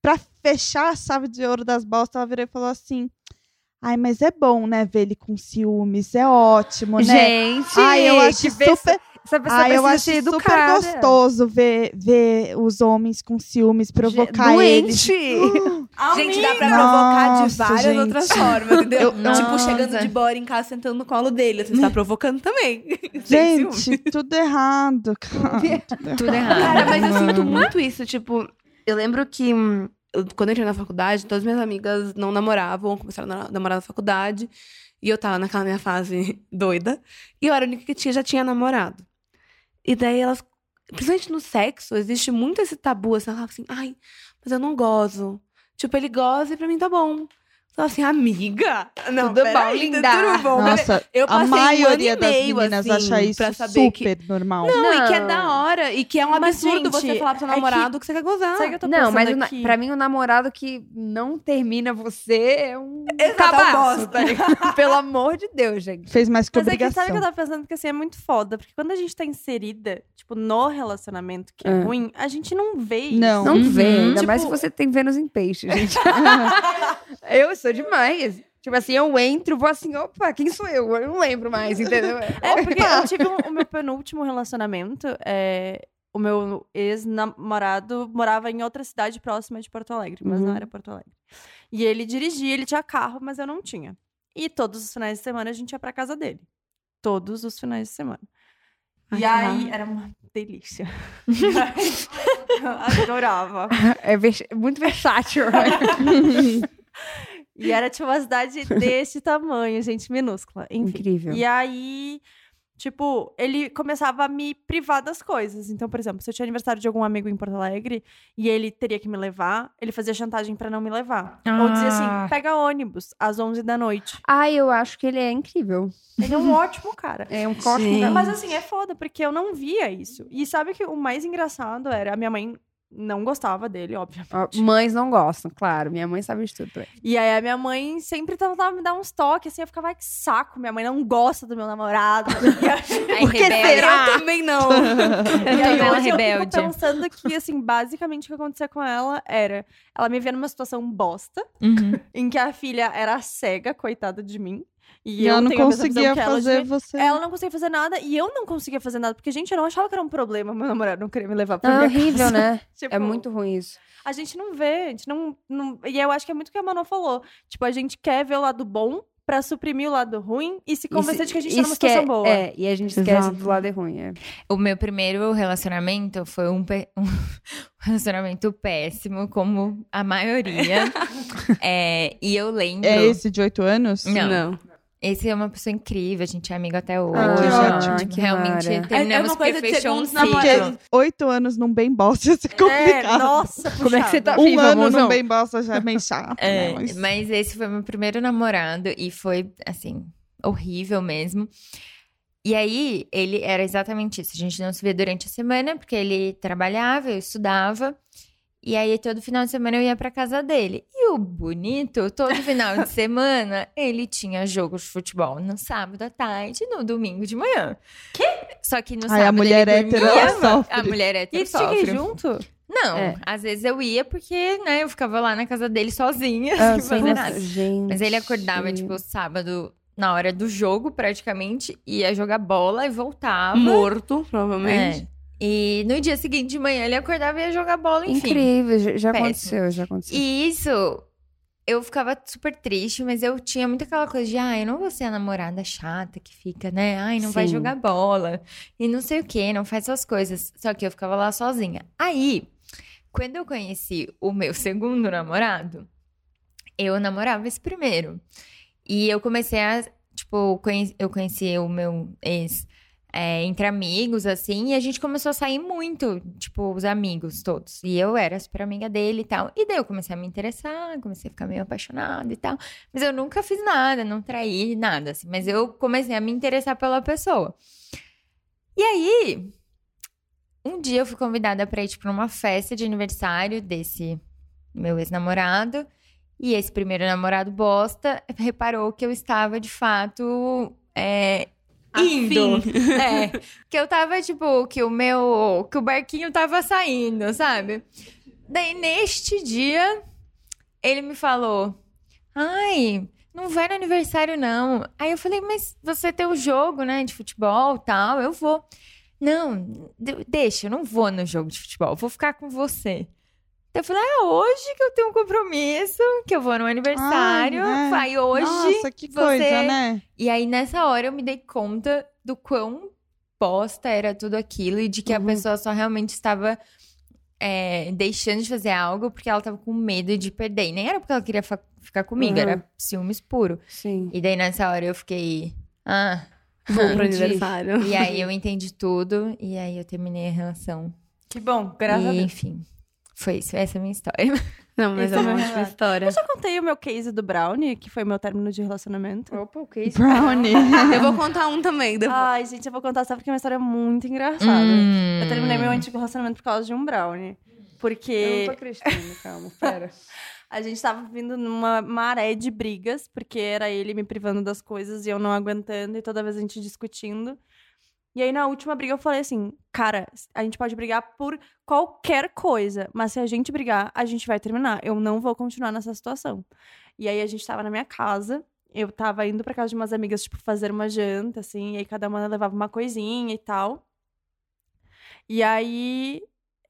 pra fechar a chave de ouro das bostas, ela virou e falou assim. Ai, mas é bom, né, ver ele com ciúmes, é ótimo, né? Gente, Ai, eu acho que super, essa pessoa ai, eu acho super gostoso ver, ver os homens com ciúmes, provocar eles. Doente. Gente, dá pra Amiga! provocar de Nossa, várias gente. outras formas, entendeu? Eu- tipo, Nossa. chegando de bora em casa, sentando no colo dele. Você está provocando também. Gente, tudo errado, cara. Tudo errado. Cara, mas eu sinto muito isso. Tipo, eu lembro que hum, quando eu entrei na faculdade, todas minhas amigas não namoravam, começaram a na- namorar na faculdade. E eu tava naquela minha fase doida. E eu era a única que tinha, já tinha namorado. E daí elas, principalmente no sexo, existe muito esse tabu, assim, ela fala assim, ai, mas eu não gozo. Tipo, ele goza e pra mim tá bom. Eu assim, amiga, não, Tudo bom, peraí, linda. Tudo bom, Nossa, eu a passei maioria um ano e das meio, meninas assim, acha isso pra saber que- super normal. Não, e que é Não. da hora. E que é um Mas, absurdo gente, você falar pro seu é que- namorado que, você quer gozar. Que eu tô Não, mas aqui? pra mim, o namorado que não termina você é um cabaço, bosta. tá ligado? Pelo amor de Deus, gente. Fez mais que Mas é que obrigação. sabe o que eu tava pensando? Que assim, é muito foda. Porque quando a gente tá inserida, tipo, no relacionamento que é, É. ruim, a gente não vê isso. Não. Não Uhum. vê, ainda Tipo- mais se você tem Vênus em peixe, gente. eu sou demais. Tipo assim, eu entro, vou assim, opa, quem sou eu? Eu não lembro mais, entendeu? É, porque eu tive um- o meu penúltimo relacionamento. é, o meu ex-namorado morava em outra cidade próxima de Porto Alegre, mas Uhum. não era Porto Alegre. E ele dirigia, ele tinha carro, mas eu não tinha. E todos os finais de semana a gente ia pra casa dele. Todos os finais de semana. Ai, e aí era uma delícia. eu adorava. É vers- muito versátil. né? E era tipo uma cidade desse tamanho, gente, minúscula. Enfim. Incrível. E aí, tipo, ele começava a me privar das coisas. Então, por exemplo, se eu tinha aniversário de algum amigo em Porto Alegre e ele teria que me levar, ele fazia chantagem pra não me levar. Ou dizia Ah. assim: pega ônibus às 11 da noite. Ai, eu acho que ele é incrível. Ele é um ótimo cara. É um ótimo cara. Mas assim, é foda, porque eu não via isso. E sabe que o mais engraçado era a minha mãe não gostava dele, obviamente. Mães não gostam, claro. Minha mãe sabe de tudo. também. E aí a minha mãe sempre tentava me dar uns toques, assim, eu ficava, ai, que saco, minha mãe não gosta do meu namorado. E aí- Aí, rebelde. Eu também não. E Eu aí tô ela hoje eu rebelde. fico pensando que, assim, basicamente o que acontecia com ela era... Ela me via numa situação bosta, Uhum. em que a filha era cega, coitada de mim. E, E eu ela não conseguia ela fazer mim. você. Ela não conseguia fazer nada e eu não conseguia fazer nada. Porque, gente, eu não achava que era um problema meu namorado não querer me levar pra Não, é minha horrível, casa. né? Tipo, É muito ruim isso. A gente não vê, a gente não, não... E eu acho que é muito o que a Manu falou. Tipo, a gente quer ver o lado bom pra suprimir o lado ruim e se convencer E de que a gente tá numa situação boa. É, e a gente esquece Exato. do lado ruim. É. O meu primeiro relacionamento foi um, um relacionamento péssimo, como a maioria. É, e eu lembro. É esse de oito anos? Não. Esse é uma pessoa incrível, a gente é amigo até hoje. Ah, que ótimo. tipo, que realmente mara. terminamos É- é uma porque coisa de fechou um ciclo. Porque oito anos num bem bosta ia ser É, complicado. nossa, Como é que você tá um viva, ano mozão? num bem bosta já é meio chato, É, né? Mas- mas esse foi meu primeiro namorado e foi, assim, horrível mesmo. E aí, ele era exatamente isso. A gente não se via durante a semana, porque ele trabalhava, eu estudava. E aí, todo final de semana eu ia pra casa dele. E o bonito, todo final de semana, ele tinha jogo de futebol no sábado à tarde e no domingo de manhã. Que? Só que no Ai, sábado a mulher ele hétero, ela sofre. A mulher E hétero ir sofre. junto? Não, É. às vezes eu ia porque, né, eu ficava lá na casa dele sozinha, Ah, sem fazer nada. Gente. Mas ele acordava, tipo, sábado, na hora do jogo, praticamente, ia jogar bola e voltava. Morto, provavelmente. É. E no dia seguinte de manhã ele acordava e ia jogar bola, enfim. Incrível, já, aconteceu, já aconteceu. E isso, eu ficava super triste, mas eu tinha muito aquela coisa de, ah, eu não vou ser a namorada chata que fica, né? Ai, não vai Sim. jogar bola. E não sei o quê, não faz essas coisas. Só que eu ficava lá sozinha. Aí, quando eu conheci o meu segundo namorado, eu namorava esse primeiro. E eu comecei a, tipo, eu conheci o meu ex é, entre amigos, assim, e a gente começou a sair muito, tipo, os amigos todos. E eu era super amiga dele e tal. E daí eu comecei a me interessar, comecei a ficar meio apaixonada e tal. Mas eu nunca fiz nada, não traí nada, assim. Mas eu comecei a me interessar pela pessoa. E aí, um dia eu fui convidada pra ir, tipo, numa festa de aniversário desse meu ex-namorado. E esse primeiro namorado bosta reparou que eu estava, de fato, é, indo. É. Que eu tava, tipo, que o meu. Que o barquinho tava saindo, sabe? Daí, neste dia, ele me falou: Ai, não vai no aniversário, não. Aí eu falei, mas você tem o jogo, né, de futebol tal, eu vou. Não, de- deixa, eu não vou no jogo de futebol, vou ficar com você. Daí Eu falei, ah, hoje que eu tenho um compromisso, que eu vou no aniversário, Ai, né? vai hoje. Nossa, que você- coisa, né? E aí, nessa hora, eu me dei conta do quão bosta era tudo aquilo e de que Uhum. a pessoa só realmente estava é, deixando de fazer algo porque ela tava com medo de perder. E nem era porque ela queria ficar comigo, Uhum. era ciúmes puro. Sim. E daí, nessa hora, eu fiquei. Ah. Vou pro aniversário. E aí, eu entendi tudo. E aí, eu terminei a relação. Que bom, graças e, a Deus. enfim. Foi isso. Essa é a minha história. Não, mas Isso é é uma ótima história. Eu já contei o meu case do Brownie, que foi meu término de relacionamento. Opa, o isso? Brownie. Eu vou contar um também. depois. Ai, gente, eu vou contar só porque é uma história muito engraçada. Hum. Eu terminei meu antigo relacionamento por causa de um Brownie. Eu Porque não tô acreditando, calma, pera. a gente tava vindo numa maré de brigas, porque era ele me privando das coisas e eu não aguentando, e toda vez a gente discutindo. E aí, na última briga, eu falei assim: cara, a gente pode brigar por qualquer coisa, mas se a gente brigar, a gente vai terminar. Eu não vou continuar nessa situação. E aí, a gente tava na minha casa. Eu tava indo pra casa de umas amigas, tipo, fazer uma janta, assim, e aí cada uma levava uma coisinha e tal. E aí,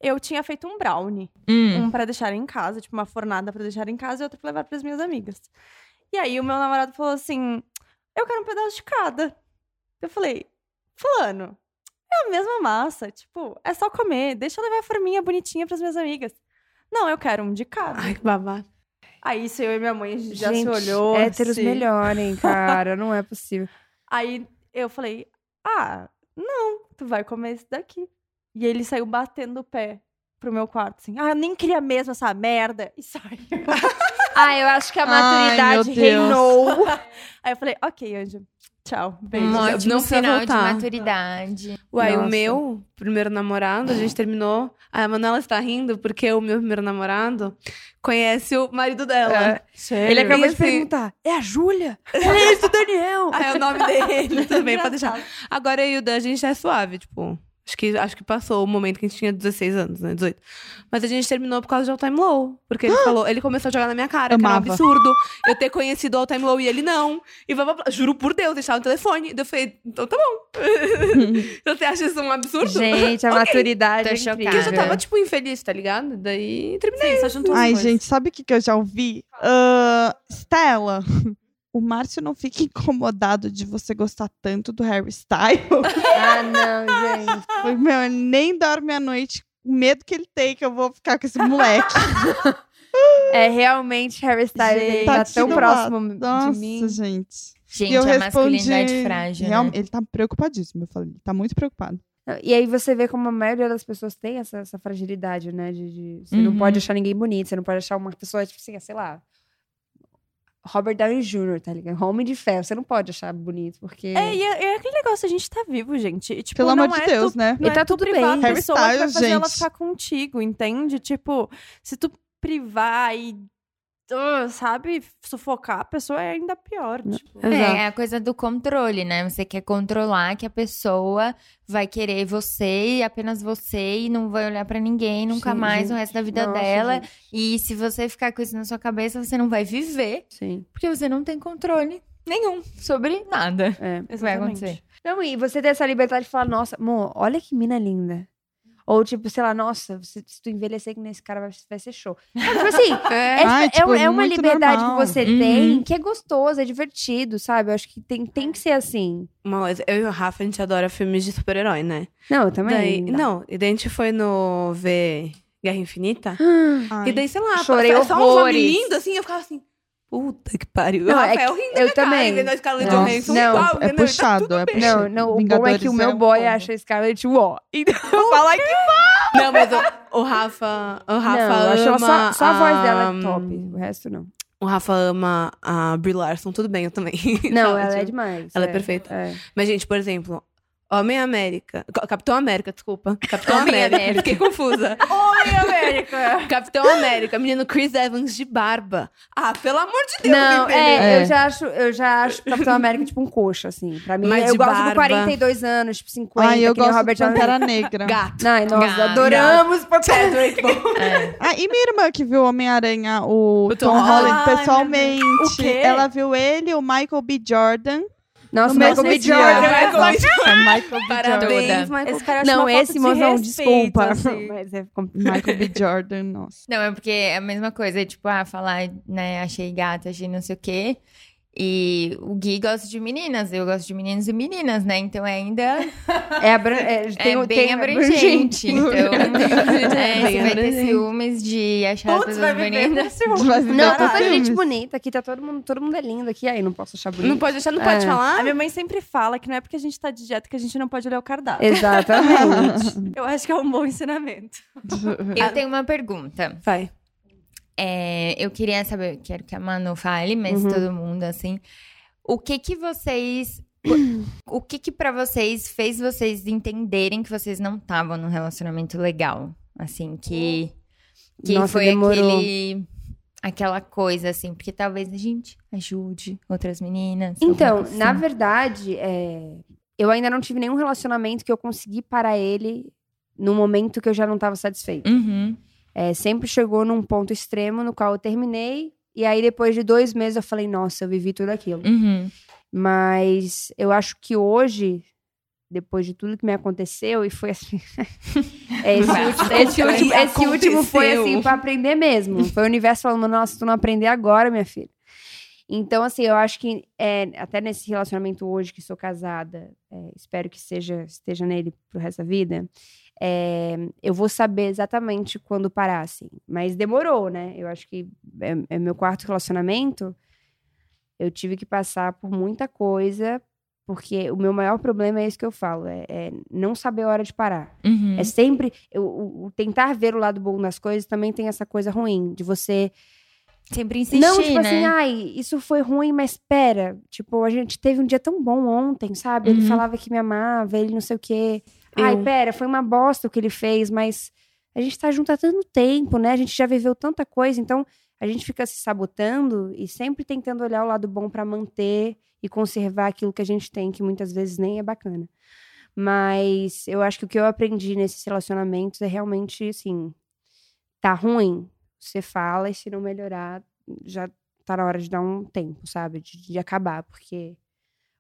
eu tinha feito um brownie. Hum. Um pra deixar em casa, tipo, uma fornada pra deixar em casa e outro pra levar pras minhas amigas. E aí o meu namorado falou assim: Eu quero um pedaço de cada. Eu falei, Fulano, é a mesma massa. Tipo, é só comer. Deixa eu levar a forminha bonitinha pras minhas amigas. Não, eu quero um de cada. Ai, que babado. Aí isso eu e minha mãe já Gente, se olhou. Héteros assim. melhorem, cara. Não é possível. Aí eu falei: Ah, não, tu vai comer esse daqui. E ele saiu batendo o pé pro meu quarto, assim. Ah, eu nem queria mesmo essa merda. E saiu. Ah, eu acho que a Ai, maturidade meu Deus. reinou. Aí eu falei: Ok, Anjo. Tchau. Beijo. Um ótimo Não precisa sinal de voltar. maturidade. Uai, Nossa. o meu primeiro namorado, a gente terminou. A Manuela está rindo porque o meu primeiro namorado conhece o marido dela. Sério? Ele acabou de assim- perguntar: é a Júlia? É isso, Daniel? Ah, é o nome dele também, pra deixar. Agora eu e o Dan, a gente é suave, tipo. Acho que, acho que passou o momento que a gente tinha 16 anos, né? 18. Mas a gente terminou por causa de All Time Low. Porque ele falou, ele começou a jogar na minha cara, que era um Amava. absurdo. Eu ter conhecido o All Time Low e ele não. E blá, blá, blá. juro por Deus, deixava no telefone. Daí eu falei, então tá bom. Você acha isso um absurdo? Gente, a maturidade Tô é chocada. Porque eu já tava, tipo, infeliz, tá ligado? Daí terminei. Sim, só juntou Ai, gente, sabe o que, que eu já ouvi? Ah, Stella, o Márcio não fica incomodado de você gostar tanto do Harry Styles. Ah, não, gente. Foi, Meu, ele nem dorme à noite. O medo que ele tem que eu vou ficar com esse moleque. É realmente Harry Styles. Gente, ele tá tão tira próximo Nossa, de mim. gente. Gente, e eu a respondi. masculinidade frágil, real- né? Ele tá preocupadíssimo. Eu falei, ele tá muito preocupado. E aí você vê como a maioria das pessoas tem essa, essa fragilidade, né? De, de- você não Uhum. pode achar ninguém bonito, você não pode achar uma pessoa, tipo assim, sei lá. Robert Downey Jr., tá ligado? Homem de ferro. Você não pode achar bonito, porque. É, e é, é aquele negócio, a gente tá vivo, gente. E, tipo, Pelo não amor de é Deus, tu, né? Não E é tá tu tudo privar bem. a pessoa que vai Hairstyles, fazer ela gente. ficar contigo, entende? Tipo, se tu privar e, sabe, sufocar a pessoa é ainda pior. Tipo. Exato. É, é a coisa do controle, né? Você quer controlar que a pessoa vai querer você e apenas você e não vai olhar pra ninguém nunca Sim, mais gente. o resto da vida Nossa, dela. gente. E se você ficar com isso na sua cabeça, você não vai viver, Sim. porque você não tem controle nenhum sobre nada. É. Isso vai acontecer. Não, e você ter essa liberdade de falar, nossa, amor, olha que mina linda. Ou, tipo, sei lá, nossa, se, se tu envelhecer que nesse cara vai, vai ser show. Não, tipo assim, é, Ai, é, tipo, é uma muito liberdade normal. que você Uhum. tem que é gostoso, é divertido, sabe? Eu acho que tem, tem que ser assim. Uma coisa, eu e o Rafa, a gente adora filmes de super-herói, né? Não, eu também. Daí, não, e daí a gente foi no ver Guerra Infinita. Ai. E daí, sei lá, Chorei só, só uns horrores. homens lindos, assim, eu ficava assim, puta que pariu. Não, o é Rafael que rindo eu cara, também. vendo a Scarlett Nossa, Johansson não, igual, É entendeu? Tá puxado, tudo é puxado. Não, não, o bom é que o meu um boy acha Scarlett Ó. Então, fala que Não, mas o, o Rafa, o Rafa não, eu acho ama só, só a voz dela é a- top. O resto não. O Rafa ama a Brie Larson, tudo bem, eu também. Não, Sabe, ela é demais. ela é perfeita. é. Mas, gente, por exemplo, Homem-América. Ca- Capitão América, desculpa. Capitão Homem-América. América. Fiquei confusa. Homem-América! Capitão América, menino Chris Evans de barba. Ah, pelo amor de Deus, Não, é, É. Eu, já acho, eu já acho Capitão América tipo um coxa, assim. Pra mim, Mas eu de gosto do barba. 42 anos, tipo 50, Ai, eu que gosto Robert de Pantera Negra. Gato. Ai, nós Gato. adoramos Pantera É. Ah, e minha irmã que viu Homem-Aranha, o, O Tom, Tom Holland, pessoalmente. O quê? Ela viu ele, o Michael B. Jordan. Nossa, no Michael mesmo B. Jordan. Michael B. Nossa, Michael B. Jordan. Parabéns, Michael. Esse cara Não, esse mozão, desculpa. assim. Mas é Michael B. Jordan, nossa. Não, é porque é a mesma coisa, tipo, ah, falar, né, achei gata, achei não sei o quê. E o Gui gosta de meninas, eu gosto de meninos e meninas, né? Então é ainda é, abran- é, é tem, o- bem tem abrangente. Então, é, você vai ter abrangente. ciúmes de achar as Putz, vai pessoas bonitas. Não, tanta gente bonita aqui, tá todo mundo, todo mundo é lindo aqui, aí não posso achar bonito. Não pode deixar, não pode É. falar? A minha mãe sempre fala que não é porque a gente tá de dieta que a gente não pode olhar o cardápio. Exatamente. Eu acho que é um bom ensinamento. Eu tenho uma pergunta. Vai. É, eu queria saber, quero que a Manu fale, mas Uhum. todo mundo, assim. O que que vocês. o que que pra vocês fez vocês entenderem que vocês não estavam num relacionamento legal? Assim, que. Que Nossa, foi demorou. aquele. Aquela coisa, assim, porque talvez a gente ajude outras meninas. Então, coisa na assim. verdade, é, eu ainda não tive nenhum relacionamento que eu consegui parar ele no momento que eu já não estava satisfeita. Uhum. É, sempre chegou num ponto extremo no qual eu terminei. E aí, depois de dois meses, eu falei, nossa, eu vivi tudo aquilo. Uhum. Mas eu acho que hoje, depois de tudo que me aconteceu, e foi assim. é, esse, último, esse, último, esse último foi assim, pra aprender mesmo. Foi o universo falando, nossa, tu não aprender agora, minha filha. Então, assim, eu acho que é, até nesse relacionamento hoje que sou casada, é, espero que seja, esteja nele pro resto da vida, é, eu vou saber exatamente quando parar, assim. Mas demorou, né? Eu acho que é, é meu quarto relacionamento, eu tive que passar por muita coisa, porque o meu maior problema é isso que eu falo, é, é não saber a hora de parar. Uhum. É sempre. eu- o, tentar ver o lado bom das coisas também tem essa coisa ruim, de você. Sempre insistir, não, tipo né? assim, ai, isso foi ruim, mas pera. Tipo, a gente teve um dia tão bom ontem, sabe? Ele Uhum. falava que me amava, ele não sei o quê. Ai, Eu- pera, foi uma bosta o que ele fez, mas a gente tá junto há tanto tempo, né? A gente já viveu tanta coisa, então a gente fica se sabotando e sempre tentando olhar o lado bom pra manter e conservar aquilo que a gente tem, que muitas vezes nem é bacana. Mas eu acho que o que eu aprendi nesses relacionamentos é realmente, assim, tá ruim, você fala e se não melhorar, já tá na hora de dar um tempo, sabe? De, de acabar, porque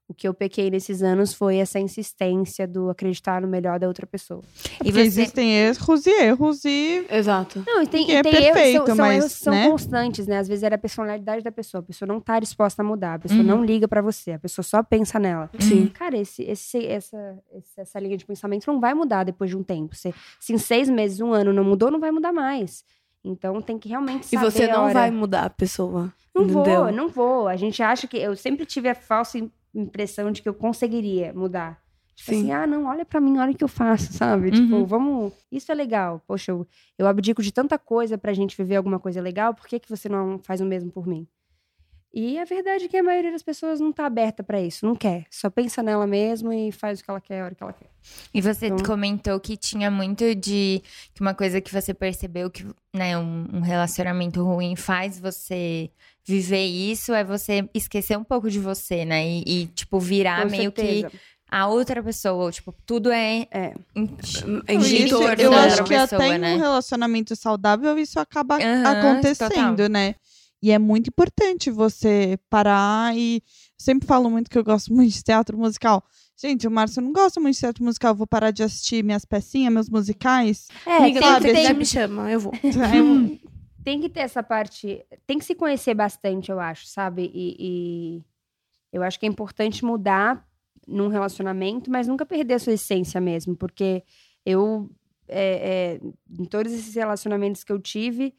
o que eu pequei nesses anos foi essa insistência do acreditar no melhor da outra pessoa. E Porque você. existem erros e erros e Exato. Não, e tem, Que e é tem erros, perfeito, são, são mas, erros que são né? constantes, né? Às vezes era a personalidade da pessoa, a pessoa não tá disposta a mudar, a pessoa Uhum. não liga pra você, a pessoa só pensa nela. Sim. Cara, esse, esse, essa, essa linha de pensamento não vai mudar depois de um tempo. Se, se em seis meses, um ano não mudou, não vai mudar mais. Então tem que realmente E saber você a não hora. vai mudar a pessoa. Não entendeu? vou, não vou. A gente acha que. Eu sempre tive a falsa impressão de que eu conseguiria mudar. Tipo Sim. assim, ah, não, olha pra mim, olha o que eu faço, sabe? Uhum. Tipo, vamos. Isso é legal. Poxa, eu, eu abdico de tanta coisa pra gente viver alguma coisa legal, por que, que você não faz o mesmo por mim? E a verdade é que a maioria das pessoas não tá aberta pra isso, não quer. Só pensa nela mesmo e faz o que ela quer, a hora que ela quer. E você Então- comentou que tinha muito de. que uma coisa que você percebeu que né, um, um relacionamento ruim faz você viver isso é você esquecer um pouco de você, né? E, e, tipo, virar Com meio certeza. que a outra pessoa. Tipo, tudo é. É. em- Em Isso, em eu da acho que pessoa, até em né? um relacionamento saudável isso acaba Aham, acontecendo, total. né? E é muito importante você parar e sempre falo muito que eu gosto muito de teatro musical. Gente, o Márcio não gosta muito de teatro musical, eu vou parar de assistir minhas pecinhas, meus musicais. É, Amiga, tem, se sabe, que você quiser, ter, me chama, eu vou. É, tem que ter essa parte. Tem que se conhecer bastante, eu acho, sabe? E, e eu acho que é importante mudar num relacionamento, mas nunca perder a sua essência mesmo. Porque eu, é, é, em todos esses relacionamentos que eu tive,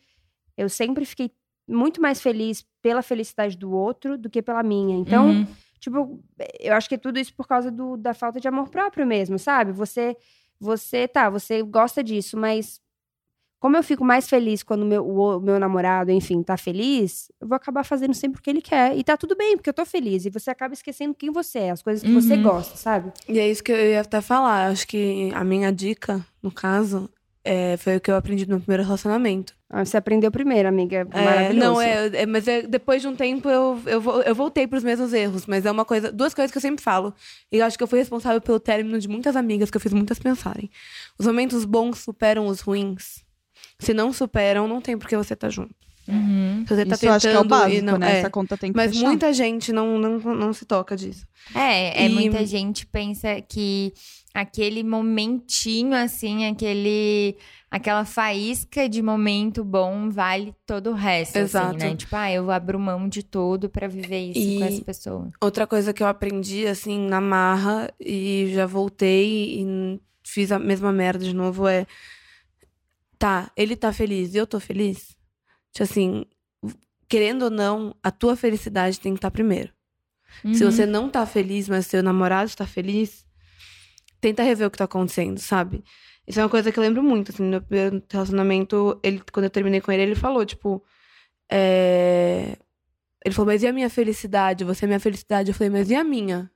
eu sempre fiquei muito mais feliz pela felicidade do outro do que pela minha. Então, Uhum. Tipo, eu acho que é tudo isso por causa do, da falta de amor próprio mesmo, sabe? Você, você, tá, você gosta disso, mas como eu fico mais feliz quando o meu, o, meu namorado, enfim, tá feliz, eu vou acabar fazendo sempre o que ele quer. E tá tudo bem, porque eu tô feliz. E você acaba esquecendo quem você é, as coisas que você Uhum. gosta, sabe? E é isso que eu ia até falar. Acho que a minha dica, no caso, é, foi o que eu aprendi no meu primeiro relacionamento. Ah, Você aprendeu primeiro, amiga. É, Maravilhoso. não, é, é- mas é- depois de um tempo eu, eu, eu voltei pros mesmos erros. Mas é uma coisa, duas coisas que eu sempre falo. E eu acho que eu fui responsável pelo término de muitas amigas que eu fiz muitas pensarem. Os momentos bons superam os ruins. Se não superam, não tem por que você tá junto. Uhum. Se você tá isso eu acho que é o tentando básico, não. né? é. Essa conta tem que Mas fechar. muita gente não, não, não se toca disso. É, é E- muita gente pensa que aquele momentinho, assim, aquele. Aquela faísca de momento bom vale todo o resto, Exato. assim, né? Tipo, ah, eu abro mão de tudo pra viver isso E- com essa pessoa. Outra coisa que eu aprendi, assim, na marra e já voltei e fiz a mesma merda de novo é. Tá, ele tá feliz e eu tô feliz? Tipo assim, querendo ou não, a tua felicidade tem que estar primeiro. Se Uhum. você não tá feliz, mas seu namorado está feliz, tenta rever o que tá acontecendo, sabe? Isso é uma coisa que eu lembro muito, assim, no meu primeiro relacionamento, ele, quando eu terminei com ele, ele falou, tipo, é... Ele falou, mas e a minha felicidade? Você é minha felicidade? Eu falei, mas e a minha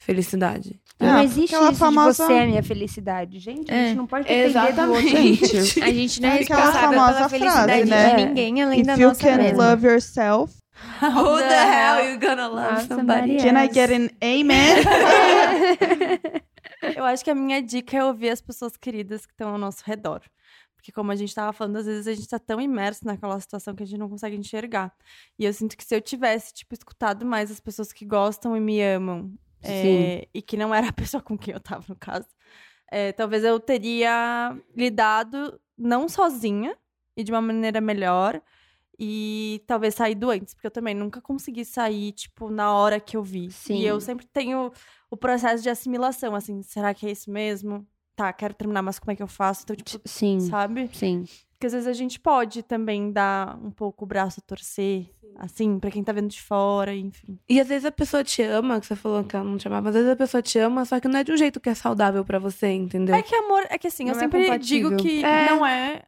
felicidade? Não É, existe isso famosa- de você é minha felicidade. Gente, a É. gente não pode depender do outro. Exatamente. Gente, A gente não é É aquela responsável famosa pela felicidade frase, né? de ninguém além da If you nossa can mesma. love yourself, Who the hell you gonna love somebody? somebody can I else. get an amen? Eu acho que a minha dica é ouvir as pessoas queridas que estão ao nosso redor. Porque, como a gente tava falando, às vezes a gente tá tão imerso naquela situação que a gente não consegue enxergar. E eu sinto que se eu tivesse, tipo, escutado mais as pessoas que gostam e me amam, é, e que não era a pessoa com quem eu tava, no caso, é, talvez eu teria lidado não sozinha e de uma maneira melhor. E talvez saído antes, porque eu também nunca consegui sair, tipo, na hora que eu vi. Sim. E eu sempre tenho o processo de assimilação, assim, será que é isso mesmo? Tá, quero terminar, mas como é que eu faço? Então, tipo, Sim, sabe? sim. Porque às vezes a gente pode também dar um pouco o braço a torcer, assim, pra quem tá vendo de fora, enfim. E às vezes a pessoa te ama, que você falou que ela não te amava, às vezes a pessoa te ama, só que não é de um jeito que é saudável pra você, entendeu? É que amor, é que assim, eu Não é sempre digo compatível. que É. não é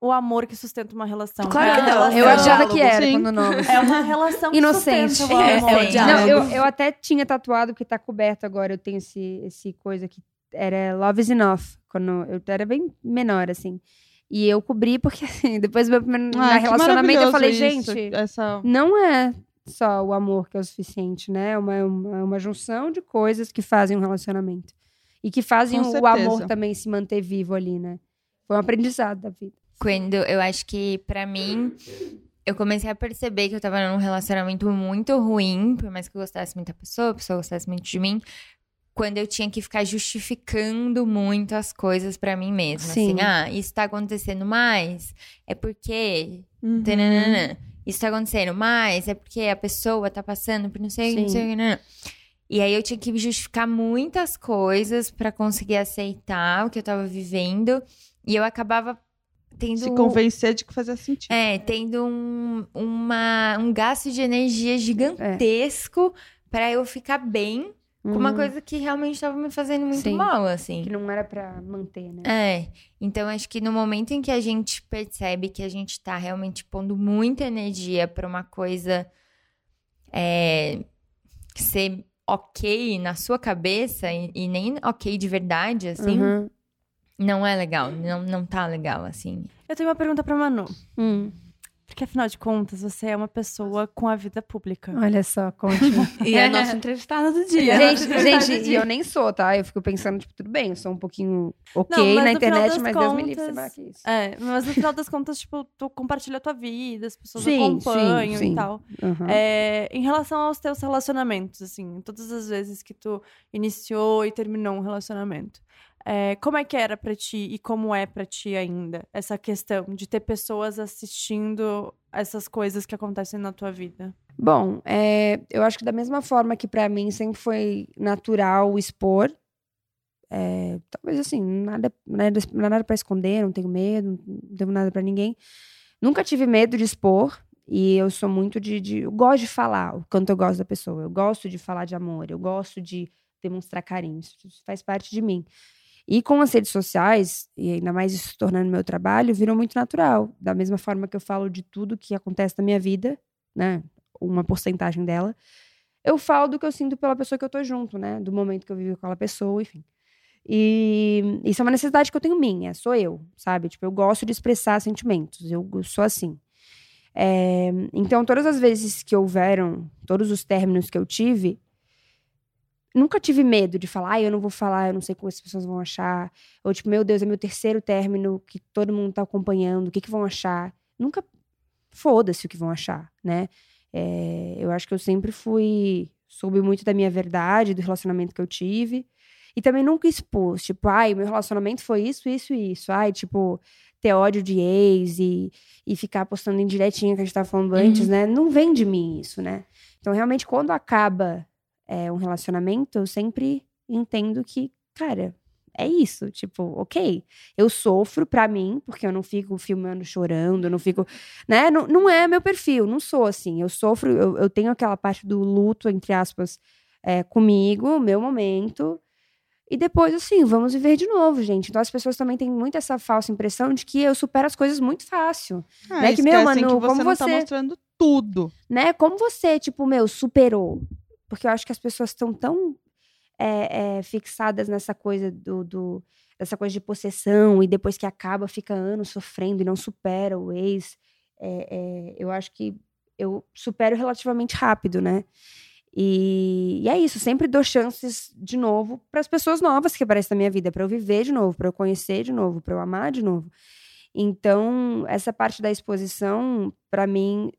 o amor que sustenta uma relação. Claro é que não. Eu achava que era sim. quando novo. É uma relação que Inocente. sustenta o É, amor. é o Não, diálogo. Não, eu, eu até tinha tatuado, porque tá coberto agora. Eu tenho esse, esse coisa que era Love is Enough. Quando eu era bem menor, assim. E eu cobri porque, assim, depois do meu primeiro Ah, relacionamento, eu falei, isso, gente, essa não é só o amor que é o suficiente, né? É uma, é uma, é uma junção de coisas que fazem um relacionamento. E que fazem o amor também se manter vivo ali, né? Foi um aprendizado da vida. Quando eu acho que, pra mim, eu comecei a perceber que eu tava num relacionamento muito ruim, por mais que eu gostasse muito da pessoa, a pessoa gostasse muito de mim, quando eu tinha que ficar justificando muito as coisas pra mim mesma. Sim. Assim, ah, isso tá acontecendo mais, é porque. Uhum. tananana. Isso tá acontecendo mais, é porque a pessoa tá passando por não sei, não sei, nanana. E aí eu tinha que justificar muitas coisas pra conseguir aceitar o que eu tava vivendo. E eu acabava tendo se convencer de que fazia sentido. é, tendo um, uma, um gasto de energia gigantesco pra eu ficar bem com uma Uhum. coisa que realmente tava me fazendo muito Sim. mal, assim. Que não era pra manter, né? É, então acho que no momento em que a gente percebe que a gente tá realmente pondo muita energia pra uma coisa é, ser ok na sua cabeça e, e nem ok de verdade, assim, Uhum. não é legal. Não, não tá legal, assim. Eu tenho uma pergunta pra Manu. Hum. Porque, afinal de contas, você é uma pessoa com a vida pública. Olha só, conte-me. E é a nossa entrevistada do dia. gente, Nossa gente, do e dia. eu nem sou, tá? Eu fico pensando, tipo, tudo bem, eu sou um pouquinho ok Não, mas na no final internet, das mas Deus me livre, lá que isso. É, mas no final das contas, tipo, tu compartilha a tua vida, as pessoas Sim, acompanham sim, sim. e tal. Uhum. É, em relação aos teus relacionamentos, assim, todas as vezes que tu iniciou e terminou um relacionamento, é, como é que era pra ti e como é pra ti ainda essa questão de ter pessoas assistindo essas coisas que acontecem na tua vida? Bom, é, eu acho que da mesma forma que pra mim sempre foi natural expor, é, talvez assim, nada, nada, nada para esconder, não tenho medo, não devo nada pra ninguém. Nunca tive medo de expor e eu sou muito de, de- eu gosto de falar o quanto eu gosto da pessoa, eu gosto de falar de amor, eu gosto de demonstrar carinho, isso faz parte de mim. E com as redes sociais, e ainda mais isso tornando meu trabalho, virou muito natural. Da mesma forma que eu falo de tudo que acontece na minha vida, né? Uma porcentagem dela. Eu falo do que eu sinto pela pessoa que eu tô junto, né? Do momento que eu vivo com aquela pessoa, enfim. E isso é uma necessidade que eu tenho minha, sou eu, sabe? Tipo, eu gosto de expressar sentimentos, eu sou assim. É, então, todas as vezes que houveram, todos os términos que eu tive, nunca tive medo de falar, ah, eu não vou falar, eu não sei como as pessoas vão achar. Ou tipo, meu Deus, é meu terceiro término que todo mundo tá acompanhando, o que que vão achar? Nunca foda-se o que vão achar, né? É, eu acho que eu sempre fui, soube muito da minha verdade, do relacionamento que eu tive. E também nunca expus, tipo, ai, meu relacionamento foi isso, isso e isso. Ai, tipo, ter ódio de ex e, e ficar postando indiretinha que a gente tava falando antes, né? Não vem de mim isso, né? Então, realmente, quando acaba é, um relacionamento, eu sempre entendo que, cara, é isso. Tipo, ok, eu sofro pra mim, porque eu não fico filmando chorando, eu não fico. Né? Não, não é meu perfil, não sou assim. Eu sofro, eu, eu tenho aquela parte do luto, entre aspas, é, comigo, meu momento. E depois, assim, vamos viver de novo, gente. Então as pessoas também têm muito essa falsa impressão de que eu supero as coisas muito fácil. Ah, Né, que, meu, esquecem Manu, que você como não tá você- mostrando tudo. né? Como você, tipo, meu, superou? Porque eu acho que as pessoas estão tão é, é, fixadas nessa coisa do, do- dessa coisa de possessão e depois que acaba fica anos sofrendo e não supera o ex. É, eu acho que eu supero relativamente rápido, né? E, e é isso, sempre dou chances de novo para as pessoas novas que aparecem na minha vida, para eu viver de novo, para eu conhecer de novo, para eu amar de novo. Então, essa parte da exposição, para mim,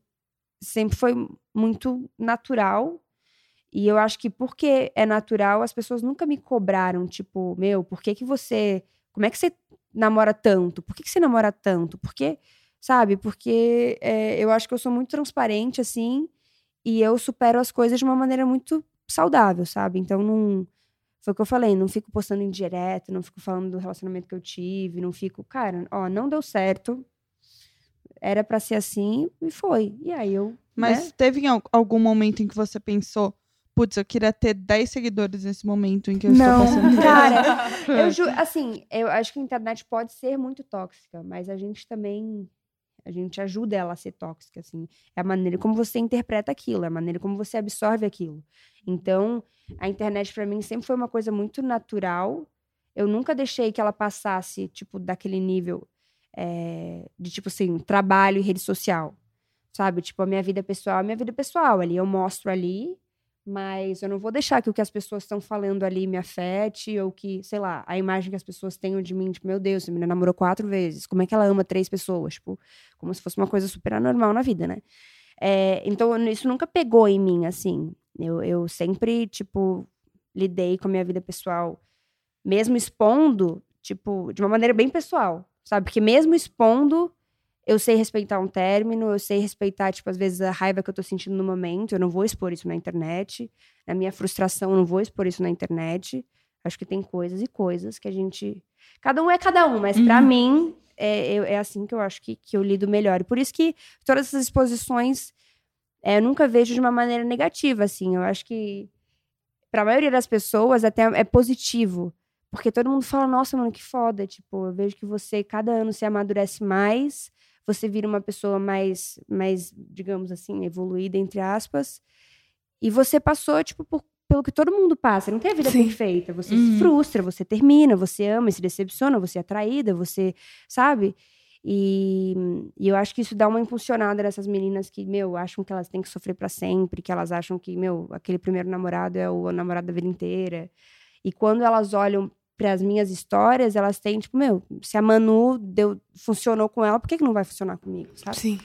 sempre foi muito natural. E eu acho que porque é natural, as pessoas nunca me cobraram, tipo, meu, por que que você. Como é que você namora tanto? Por que, que você namora tanto? Porque, sabe? Porque é, eu acho que eu sou muito transparente, assim, e eu supero as coisas de uma maneira muito saudável, sabe? Então não. Foi o que eu falei, não fico postando em direto, não fico falando do relacionamento que eu tive, não fico, cara, ó, não deu certo. Era pra ser assim e foi. E aí eu. Mas né? teve algum momento em que você pensou, putz, eu queria ter 10 seguidores nesse momento em que eu estou Não, passando por cara. Eu assim, eu acho que a internet pode ser muito tóxica, mas a gente também a gente ajuda ela a ser tóxica, assim. É a maneira como você interpreta aquilo, é a maneira como você absorve aquilo. Então, a internet pra mim sempre foi uma coisa muito natural. Eu nunca deixei que ela passasse, tipo, daquele nível é, de, tipo assim, trabalho e rede social. Sabe? Tipo, a minha vida pessoal é a minha vida pessoal. Ali eu mostro ali, mas eu não vou deixar que o que as pessoas estão falando ali me afete, ou que, sei lá, a imagem que as pessoas tenham de mim, tipo, meu Deus, essa menina namorou quatro vezes, como é que ela ama três pessoas? Tipo, como se fosse uma coisa super anormal na vida, né? É, então, isso nunca pegou em mim, assim. Eu, eu sempre, tipo, lidei com a minha vida pessoal, mesmo expondo, tipo, de uma maneira bem pessoal, sabe? Porque mesmo expondo, eu sei respeitar um término, eu sei respeitar, tipo, às vezes a raiva que eu tô sentindo no momento, eu não vou expor isso na internet. A minha frustração, eu não vou expor isso na internet. Acho que tem coisas e coisas que a gente. Cada um é cada um, mas pra mim é, é assim que eu acho que, que eu lido melhor. E por isso que todas essas exposições é, eu nunca vejo de uma maneira negativa, assim. Eu acho que pra maioria das pessoas até é positivo. Porque todo mundo fala, nossa, mano, que foda. Tipo, eu vejo que você, cada ano, se amadurece mais, você vira uma pessoa mais, mais digamos assim, evoluída, entre aspas. E você passou, tipo, por, pelo que todo mundo passa. Não tem a vida Sim. perfeita. Você Uhum. se frustra, você termina, você ama e se decepciona, você é traída, você. Sabe? E, e eu acho que isso dá uma impulsionada nessas meninas que, meu, acham que elas têm que sofrer pra sempre, que elas acham que, meu, aquele primeiro namorado é o namorado da vida inteira. E quando elas olham para as minhas histórias, elas têm, tipo, meu, se a Manu deu, funcionou com ela, por que, que não vai funcionar comigo, sabe? Sim.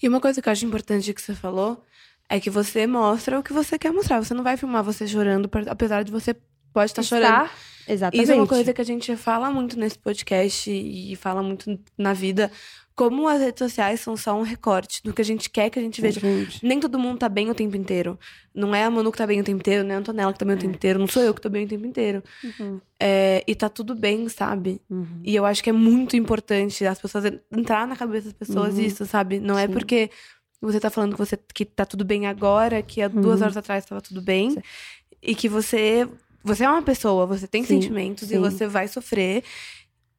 E uma coisa que eu acho importante que você falou é que você mostra o que você quer mostrar. Você não vai filmar você chorando, apesar de você pode estar chorando. Está- Exatamente. Isso é uma coisa que a gente fala muito nesse podcast e fala muito na vida. Como as redes sociais são só um recorte do que a gente quer que a gente veja. Gente. Nem todo mundo tá bem o tempo inteiro. Não é a Manu que tá bem o tempo inteiro, nem a Antonella que tá bem o tempo inteiro. Não sou eu que tô bem o tempo inteiro. Uhum, É, e tá tudo bem, sabe? uhum. E eu acho que é muito importante as pessoas entrar na cabeça das pessoas Uhum. isso, sabe? Não é Sim. porque você tá falando que você que tá tudo bem agora, que há duas Uhum. horas atrás tava tudo bem. Sim. E que você. Você é uma pessoa, você tem Sim, sentimentos e sim. você vai sofrer.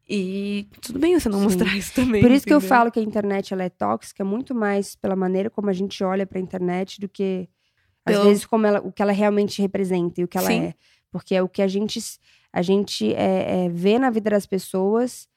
E tudo bem você não Sim. mostrar isso também. Por isso que eu entendeu? falo que a internet ela é tóxica, muito mais pela maneira como a gente olha pra internet do que, às Pelo- vezes, como ela, o que ela realmente representa e o que ela Sim. é. Porque é o que a gente, a gente é, é, vê na vida das pessoas,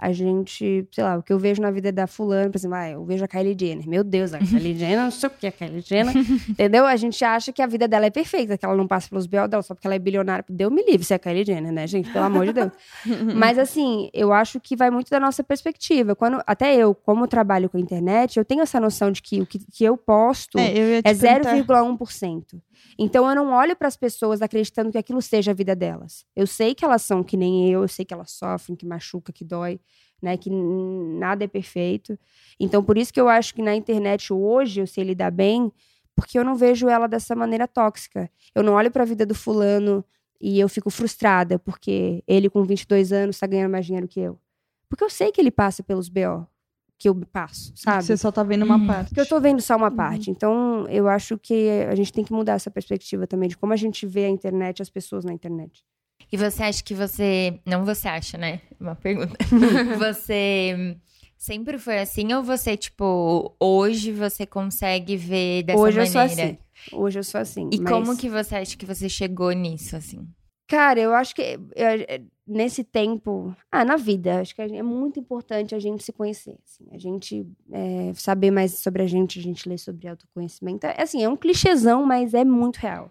a gente, sei lá, o que eu vejo na vida da fulana, por exemplo, ah, eu vejo a Kylie Jenner. Meu Deus, a Kylie Jenner, não sei o que é a Kylie Jenner. entendeu? A gente acha que a vida dela é perfeita, que ela não passa pelos B.O. dela só porque ela é bilionária. Deu me livre se é a Kylie Jenner, né, gente? Pelo amor de Deus. Mas assim, eu acho que vai muito da nossa perspectiva. Quando, até eu, como trabalho com a internet, eu tenho essa noção de que o que, que eu posto É, eu é perguntar. 0,1%. Então eu não olho para as pessoas acreditando que aquilo seja a vida delas. Eu sei que elas são que nem eu, eu sei que elas sofrem, que machuca, que dói, né, que nada é perfeito. Então por isso que eu acho que na internet hoje eu sei lidar bem, porque eu não vejo ela dessa maneira tóxica. Eu não olho para a vida do fulano e eu fico frustrada porque ele com 22 anos está ganhando mais dinheiro que eu. Porque eu sei que ele passa pelos BO que eu passo, sabe? Você só tá vendo uma Uhum. parte. Porque eu tô vendo só uma parte. Então, eu acho que a gente tem que mudar essa perspectiva também de como a gente vê a internet, as pessoas na internet. E você acha que você. Não você acha, né? Uma pergunta. você sempre foi assim ou você, tipo, hoje você consegue ver dessa Hoje eu maneira? sou assim. Hoje eu sou assim. E mas- como que você acha que você chegou nisso, assim? Cara, eu acho que é, é, nesse tempo. Ah, na vida, acho que é muito importante a gente se conhecer. assim, a gente é, saber mais sobre a gente, a gente ler sobre autoconhecimento. É assim, é um clichêzão, mas é muito real.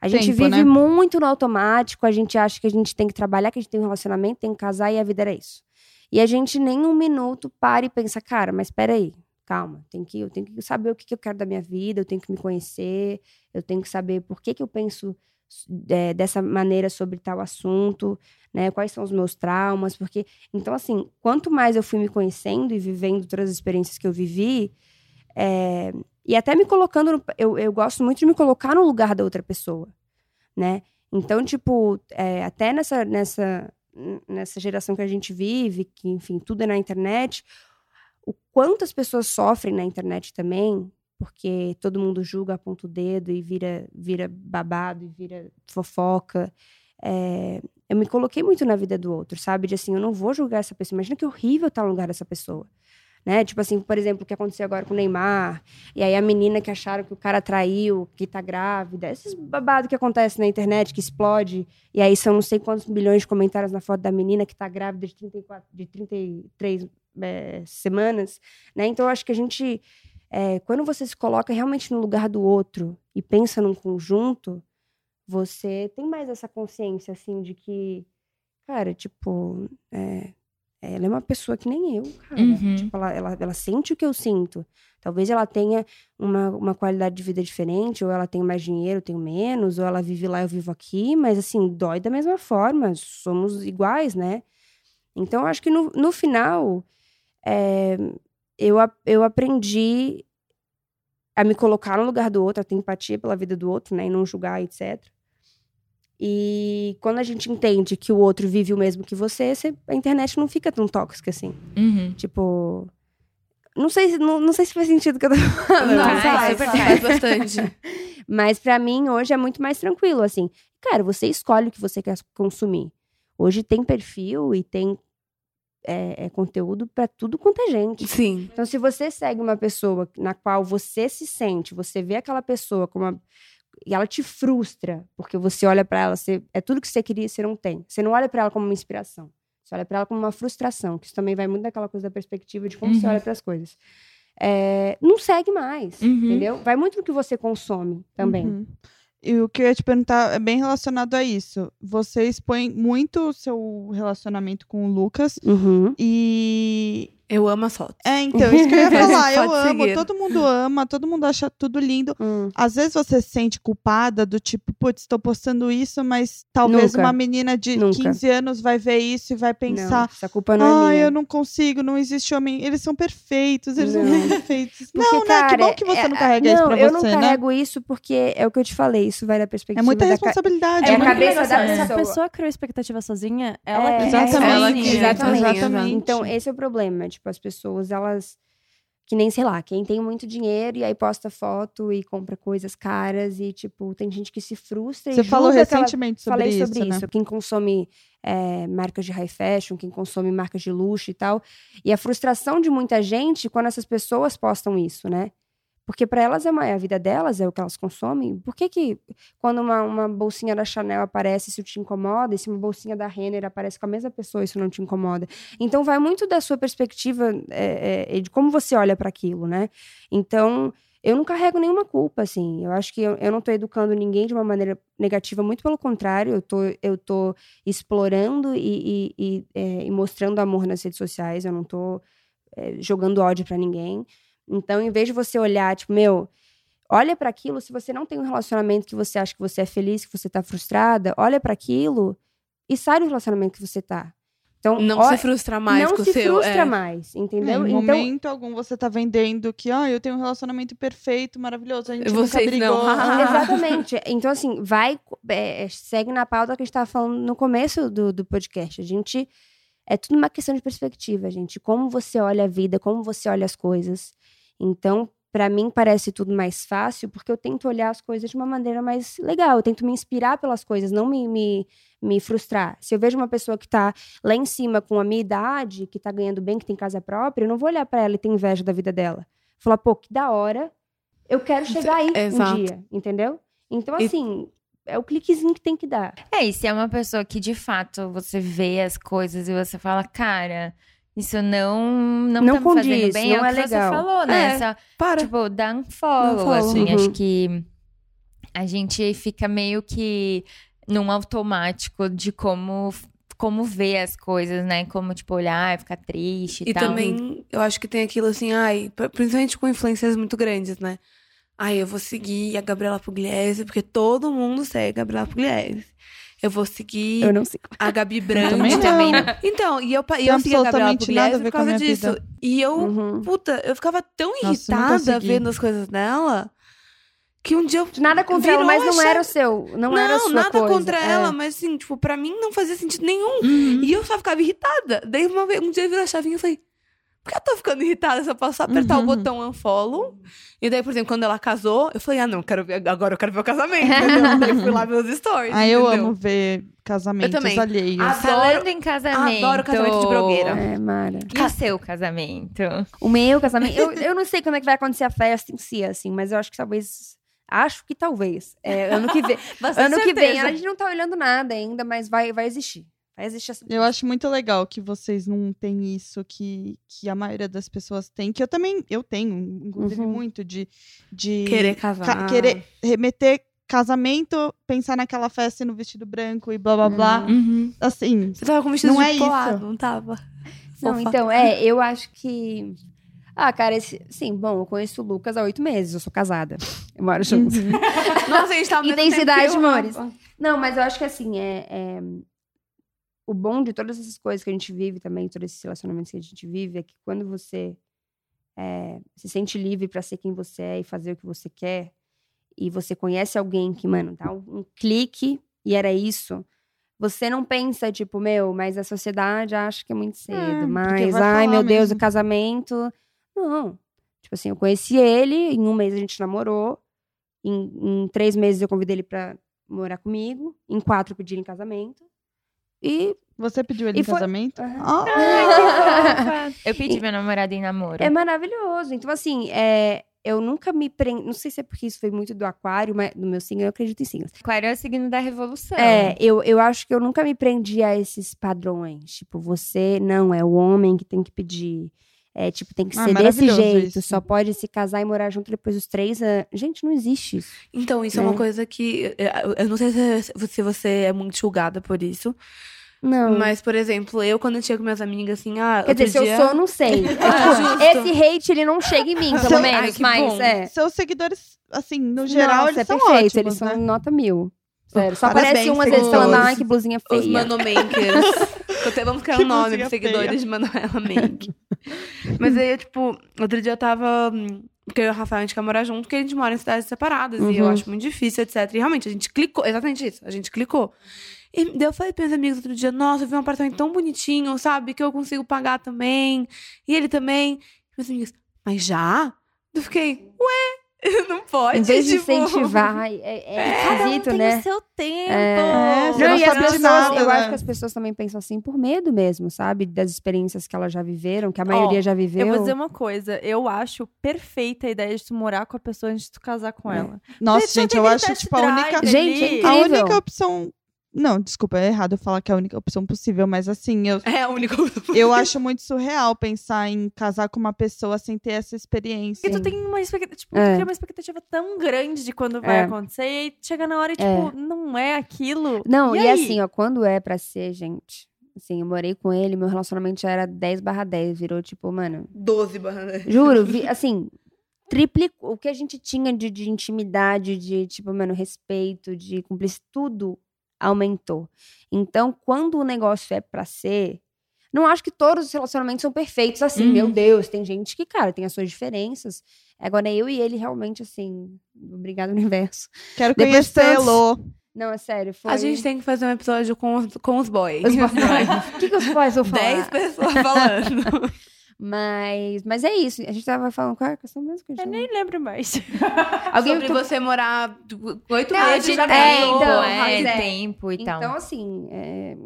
A gente Tempo, vive né? muito no automático, a gente acha que a gente tem que trabalhar, que a gente tem um relacionamento, tem que casar e a vida era isso. E a gente nem um minuto para e pensa, cara, mas peraí, calma, tem que, eu tenho que saber o que, que eu quero da minha vida, eu tenho que me conhecer, eu tenho que saber por que, que eu penso é, dessa maneira sobre tal assunto, né? Quais são os meus traumas, porque então assim, quanto mais eu fui me conhecendo e vivendo todas as experiências que eu vivi, é, e até me colocando, no- eu, eu gosto muito de me colocar no lugar da outra pessoa, né? Então tipo, é, até nessa nessa nessa geração que a gente vive, que enfim tudo é na internet, o quanto as pessoas sofrem na internet também, porque todo mundo julga, aponta o dedo e vira, vira babado e vira fofoca. É, eu me coloquei muito na vida do outro, sabe? De assim, eu não vou julgar essa pessoa. Imagina que horrível estar no lugar dessa pessoa. Né? Tipo assim, por exemplo, o que aconteceu agora com o Neymar. E aí a menina que acharam que o cara traiu, que tá grávida. Esses babados que acontecem na internet, que explode. E aí são não sei quantos milhões de comentários na foto da menina que tá grávida de, 34, de 33 é, semanas. Né? Então eu acho que a gente é, quando você se coloca realmente no lugar do outro e pensa num conjunto, você tem mais essa consciência, assim, de que, cara, tipo, é, ela é uma pessoa que nem eu, cara. Uhum. Tipo, ela, ela, ela sente o que eu sinto. Talvez ela tenha uma, uma qualidade de vida diferente, ou ela tem mais dinheiro, eu tenho menos, ou ela vive lá, eu vivo aqui, mas, assim, dói da mesma forma. Somos iguais, né? Então, eu acho que no, no final, é, eu, eu aprendi a me colocar no lugar do outro, a ter empatia pela vida do outro, né? E não julgar, etc. E quando a gente entende que o outro vive o mesmo que você, você- a internet não fica tão tóxica assim. Uhum. Tipo. Não sei, se- não, não sei se faz sentido o que eu tô falando. Não, mas- faz, faz, faz bastante. mas pra mim, hoje é muito mais tranquilo, assim. Cara, você escolhe o que você quer consumir. Hoje tem perfil e tem é, é, conteúdo pra tudo quanto é gente. Sim. Então, se você segue uma pessoa na qual você se sente, você vê aquela pessoa como uma- e ela te frustra, porque você olha pra ela, você, é tudo que você queria e você não tem. Você não olha pra ela como uma inspiração. Você olha pra ela como uma frustração, que isso também vai muito daquela coisa da perspectiva de como você Uhum. olha pras coisas. É, não segue mais, Uhum. entendeu? Vai muito no que você consome também. Uhum. E o que eu ia te perguntar é bem relacionado a isso. Você expõe muito o seu relacionamento com o Lucas Uhum. e. Eu amo as fotos. É, então, isso que eu ia falar. eu amo, seguir. todo mundo ama, todo mundo acha tudo lindo. Hum. Às vezes você se sente culpada do tipo, putz, estou postando isso, mas talvez Nunca. uma menina de Nunca. 15 anos vai ver isso e vai Não, pensar. essa culpa não Ah, é minha. eu não consigo, não existe homem. Eles são perfeitos, eles Não. são perfeitos. Porque, não, né? cara, que bom que você é- não carrega isso não, pra eu você, não né? carrego isso porque é o que eu te falei, isso vai da perspectiva É muita da responsabilidade. É né? a cabeça da Se a pessoa. pessoa criou expectativa sozinha, ela É, que Exatamente, ela que- exatamente. exatamente. Então, esse é o problema. Tipo, as pessoas, elas. Que nem, sei lá, quem tem muito dinheiro e aí posta foto e compra coisas caras e, tipo, tem gente que se frustra Você e falou recentemente sobre Falei isso, sobre né? isso. Quem consome é, marcas de high fashion, quem consome marcas de luxo e tal. E a frustração de muita gente quando essas pessoas postam isso, né? Porque para elas é, a vida delas, é o que elas consomem. Por que que quando uma, uma bolsinha da Chanel aparece, isso te incomoda? E se uma bolsinha da Renner aparece com a mesma pessoa, isso não te incomoda? Então vai muito da sua perspectiva é, é, de como você olha para aquilo, né? Então eu não carrego nenhuma culpa, assim. Eu acho que eu, eu não tô educando ninguém de uma maneira negativa, muito pelo contrário, eu tô, eu tô explorando e, e- e, é, e mostrando amor nas redes sociais, eu não tô é, jogando ódio para ninguém. Então, em vez de você olhar, tipo, meu, olha para aquilo, se você não tem um relacionamento que você acha que você é feliz, que você tá frustrada, olha para aquilo e sai do relacionamento que você tá. Então, Não ó- se frustra mais não com se o seu. frustra é. mais, É, entendeu? em então, momento algum você tá vendendo que, ah, eu tenho um relacionamento perfeito, maravilhoso, a gente Vocês nunca não. brigou. Ah. Exatamente. Então, assim, vai, é, segue na pauta que a gente estava falando no começo do, do podcast. A gente. É tudo uma questão de perspectiva, gente. Como você olha a vida, como você olha as coisas. Então, para mim, parece tudo mais fácil, porque eu tento olhar as coisas de uma maneira mais legal. Eu tento me inspirar pelas coisas, não me, me, me frustrar. Se eu vejo uma pessoa que tá lá em cima com a minha idade, que tá ganhando bem, que tem casa própria, eu não vou olhar para ela e ter inveja da vida dela. Falar, pô, que da hora. Eu quero chegar aí Exato. um dia, entendeu? Então, E- assim, é o cliquezinho que tem que dar. É, e se é uma pessoa que de fato você vê as coisas e você fala, cara, isso não não, Não tá me fazendo condiz, bem, não é é o que legal. você falou, né? É. Só, Para. tipo, dá um follow, assim. Uhum. Acho que a gente fica meio que num automático de como como ver as coisas, né? Como, tipo, olhar, ficar triste e, E tal. também, eu acho que tem aquilo assim, ai, pr- principalmente com influências muito grandes, né? Ai, eu vou seguir a Gabriela Pugliese, porque todo mundo segue a Gabriela Pugliese. Eu vou seguir Eu não a Gabi também Brandt. não. também não. Então, e eu, e eu segui a Gabriela absolutamente nada a Pugliese ver por causa minha disso. vida. E eu, Uhum. puta, eu ficava tão Nossa, irritada vendo as coisas dela, que um dia eu Nada contra ela, mas não era o seu. Não, era a sua nada coisa. contra é. ela, mas assim, tipo, pra mim não fazia sentido nenhum. Uhum. E eu só ficava irritada. Daí uma vez, um dia virou a chavinha e eu falei, por que eu tô ficando irritada se eu posso apertar Uhum. o botão unfollow? E daí, por exemplo, quando ela casou, eu falei, ah, não, quero ver, agora eu quero ver o casamento, daí eu fui lá ver os stories, Ah, eu entendeu? amo ver casamentos Eu também. alheios. Ah, Falando em casamento. adoro casamento de blogueira. É, Mara. E o seu casamento? O meu casamento. Eu, eu não sei quando é que vai acontecer a festa em si, assim, mas eu acho que talvez. Acho que talvez. É, ano que vem. ano que vem. A gente não tá olhando nada ainda, mas vai, vai existir. Vai existir essa. Eu acho muito legal que vocês não têm isso que, que a maioria das pessoas tem, que eu também eu tenho, inclusive Uhum. muito de, de Querer casar. ca- querer remeter casamento, pensar naquela festa e no vestido branco e blá blá blá. Uhum. Assim, Você tava com vestido Não de é isso. polado, não tava? Não, Fofa. então, é, eu acho que. Ah, cara, esse... sim, bom, eu conheço o Lucas há oito meses, eu sou casada. Eu moro junto. Nossa, a gente mesmo Intensidade, amores. Não, mas eu acho que assim, é, é- o bom de todas essas coisas que a gente vive também, todos esses relacionamentos que a gente vive, é que quando você é, se sente livre pra ser quem você é e fazer o que você quer, e você conhece alguém que, mano, dá um, um clique e era isso. Você não pensa, tipo, meu, mas a sociedade acha que é muito cedo. porque mas, ai, meu Deus, mesmo. o casamento. Não. Tipo assim, eu conheci ele, em um mês a gente namorou. Em, em três meses eu convidei ele pra morar comigo. Em quatro pedi ele em casamento. E você pediu ele E em foi- casamento? Aham. Ah, Eu pedi meu namorado em namoro. é maravilhoso. Então, assim, é, eu nunca me prendi. Não sei se é porque isso foi muito do aquário, mas do meu signo, eu acredito em signos. Aquário é o signo da revolução. É, eu, eu acho que eu nunca me prendi a esses padrões. Tipo, você não é o homem que tem que pedir. É, tipo, tem que Ah, ser desse jeito. isso. Só pode se casar e morar junto depois dos três anos. Gente, não existe isso. Então, isso é Né? uma coisa que. Eu, eu não sei se, você é muito julgada por isso. Não. Mas, por exemplo, eu, quando eu tinha com minhas amigas, assim, ah. Quer dizer, se eu sou, eu não sei. É, Ah, tipo, justo. esse hate, ele não chega em mim, pelo Ai, menos. que mas, bom. é. Seus seguidores, assim, no geral, Nossa, eles é são perfeito. ótimos, eles né? são nota mil. Sério. Só Parabéns, aparece um, às vezes, falando, ai, que blusinha feia. Os manomakers. Até vamos criar um nome pros seguidores feia. de Manuela Make. Mas aí, eu, tipo, outro dia eu tava. Porque eu e o Rafael a gente quer morar junto, porque a gente mora em cidades separadas. E eu Uhum. acho muito difícil, etc. E realmente, a gente clicou. Exatamente isso. A gente clicou. E daí eu falei pros meus amigos outro dia, nossa, eu vi um apartamento tão bonitinho, sabe? Que eu consigo pagar também. E ele também. E meus amigos, mas já? Eu fiquei, ué, não pode. Em vez de tipo... incentivar, ai, é, é esquisito, tem né? o seu tempo. É, você Não, não e as pessoas, nada, eu né? acho que as pessoas também pensam assim por medo mesmo, sabe? Das experiências que elas já viveram, que a maioria já viveu. Eu vou dizer uma coisa, eu acho perfeita a ideia de tu morar com a pessoa antes de tu casar com É. ela. Nossa, Você gente, tem eu acho, tipo, a única... Gente, é. A única opção... Não, desculpa, é errado eu falar que é a única opção possível, mas assim, eu, É a única eu acho muito surreal pensar em casar com uma pessoa sem ter essa experiência. Porque tu tem uma expectativa, tipo, É. tu cria uma expectativa tão grande de quando vai É. acontecer, e chega na hora e, É. tipo, não é aquilo. Não, e, aí? assim, ó, quando é pra ser, gente. Assim, eu morei com ele, meu relacionamento já era 10 barra 10, virou tipo, mano. 12 barra Juro, vi- assim, triplicou. O que a gente tinha de, de intimidade, de, tipo, mano, respeito, de cúmplice, tudo aumentou. Então, quando o negócio é pra ser. Não acho que todos os relacionamentos são perfeitos assim, Uhum. meu Deus. Tem gente que, cara, tem as suas diferenças. Agora, eu e ele realmente, assim. Obrigado, universo. Quero conhecê-lo. Não, é sério. Foi... A gente tem que fazer um episódio com os, com os boys. Os boys. O que, que os boys vão falar? 10 pessoas falando. Mas, mas é isso. A gente tava falando qual é a questão mesmo que a gente Eu tava- nem lembro mais. Alguém Sobre tu- você morar oito meses de- já é, então, é, é. tempo e tal. Então, assim, é,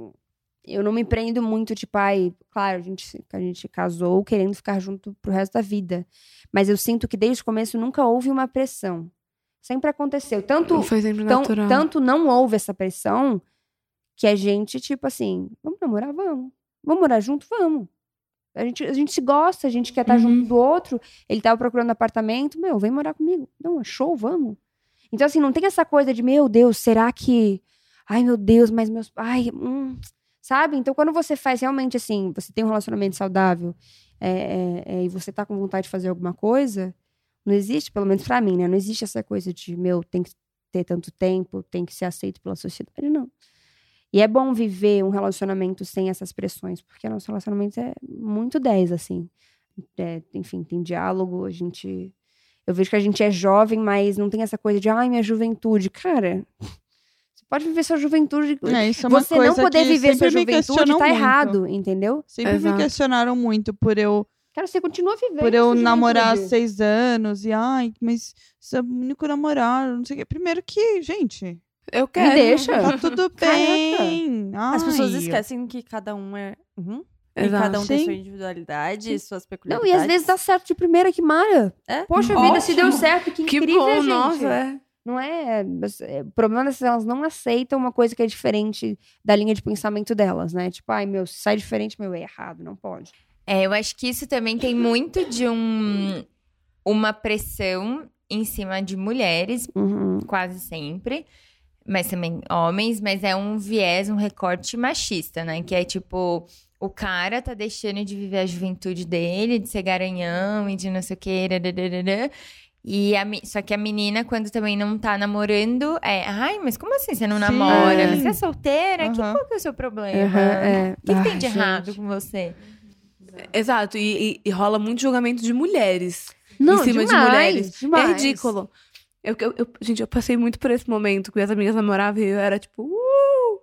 eu não me prendo muito, tipo, ai, claro, a gente, a gente casou querendo ficar junto pro resto da vida. Mas eu sinto que desde o começo nunca houve uma pressão. Sempre aconteceu. Tanto, Foi sempre tão- natural. tanto não houve essa pressão que a gente, tipo assim, vamos namorar? Vamos. Vamos morar junto? Vamos. A gente, a gente se gosta, a gente quer estar Uhum. junto do outro. Ele tava procurando apartamento, meu, vem morar comigo. Não, é show, vamos. Então, assim, não tem essa coisa de, meu Deus, será que. Ai, meu Deus, mas meus. Ai, hum, sabe? Então, quando você faz realmente assim, você tem um relacionamento saudável é, é, é, e você tá com vontade de fazer alguma coisa, não existe, pelo menos pra mim, né? Não existe essa coisa de, meu, tem que ter tanto tempo, tem que ser aceito pela sociedade, não. E é bom viver um relacionamento sem essas pressões, porque nosso relacionamento é muito 10, assim. É, enfim, tem diálogo, a gente. Eu vejo que a gente é jovem, mas não tem essa coisa de, ai, minha juventude. Cara, você pode viver sua juventude. É, isso é uma você não poder que viver sua juventude tá muito. errado, entendeu? Sempre Exato. me questionaram muito por eu, Cara, você continua vivendo. por eu namorar há seis anos. E, ai, mas você é o único namorado, não sei o quê. Primeiro que, gente, Eu Me quero. deixa. tá tudo bem. As pessoas Ai, esquecem que cada um é um. E Exato. cada um tem Sim. sua individualidade, suas Não, peculiaridades. e às vezes dá certo de primeira, que mara. É? Poxa vida, se deu Ótimo. certo, que Que incrível, bom, gente. nossa. é. Não é, é, O problema é que elas não aceitam uma coisa que é diferente da linha de pensamento delas, né? Tipo, ai, meu, se sai diferente, meu, é errado, não pode. É, eu acho que isso também tem muito de um uma pressão em cima de mulheres, Uhum. quase sempre, mas também homens, mas é um viés, um recorte machista, né? Que é tipo, o cara tá deixando de viver a juventude dele, de ser garanhão e de não sei o que, e a, só que a menina, quando também não tá namorando, é, ai, mas como assim você não Sim. namora? É. Você é solteira? Que, Aham. qual que é o seu problema? Uhum, é. O que, que Ai, tem de gente. errado com você? Exato, e, e- e rola muito julgamento de mulheres Não, em cima demais, de mulheres. demais. É ridículo. Eu, eu- eu- gente, eu passei muito por esse momento que minhas amigas namoravam e eu era tipo, uh!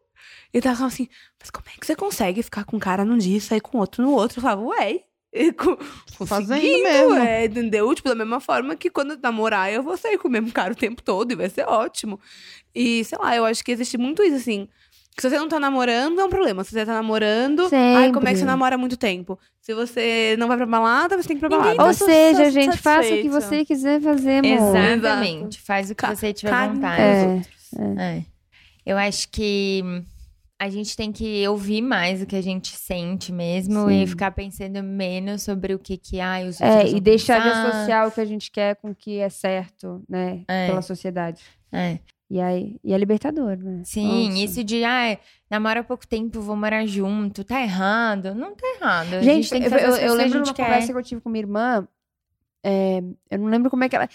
E tava assim, mas como é que você consegue ficar com um cara num dia e sair com outro no outro? Eu falava, ué. e co- Fazendo mesmo. É, entendeu? Tipo, da mesma forma que quando eu namorar, eu vou sair com o mesmo cara o tempo todo e vai ser ótimo. E, sei lá, eu acho que existe muito isso, assim. Se você não tá namorando, é um problema. Se você tá namorando, aí como é que você Sempre. namora há muito tempo? Se você não vai pra balada, você tem que ir pra Ninguém balada. Ou Tá seja, gente, faça o que satisfeito. você quiser fazer, amor. Exatamente. Faz o que Ca- você tiver cague vontade. É. É. Eu acho que a gente tem que ouvir mais o que a gente sente mesmo Sim. e ficar pensando menos sobre o que que ai, os É, e deixar de pensar. associar o que a gente quer com o que é certo, né? É. Pela sociedade. É. E aí, e é libertador, né? Sim, Nossa. isso de ai, namora há pouco tempo, vou morar junto, tá errado? Não tá errado. A Gente, tem que eu, fazer eu, eu lembro de uma quer. conversa que eu tive com minha irmã. é, eu não lembro como é que ela.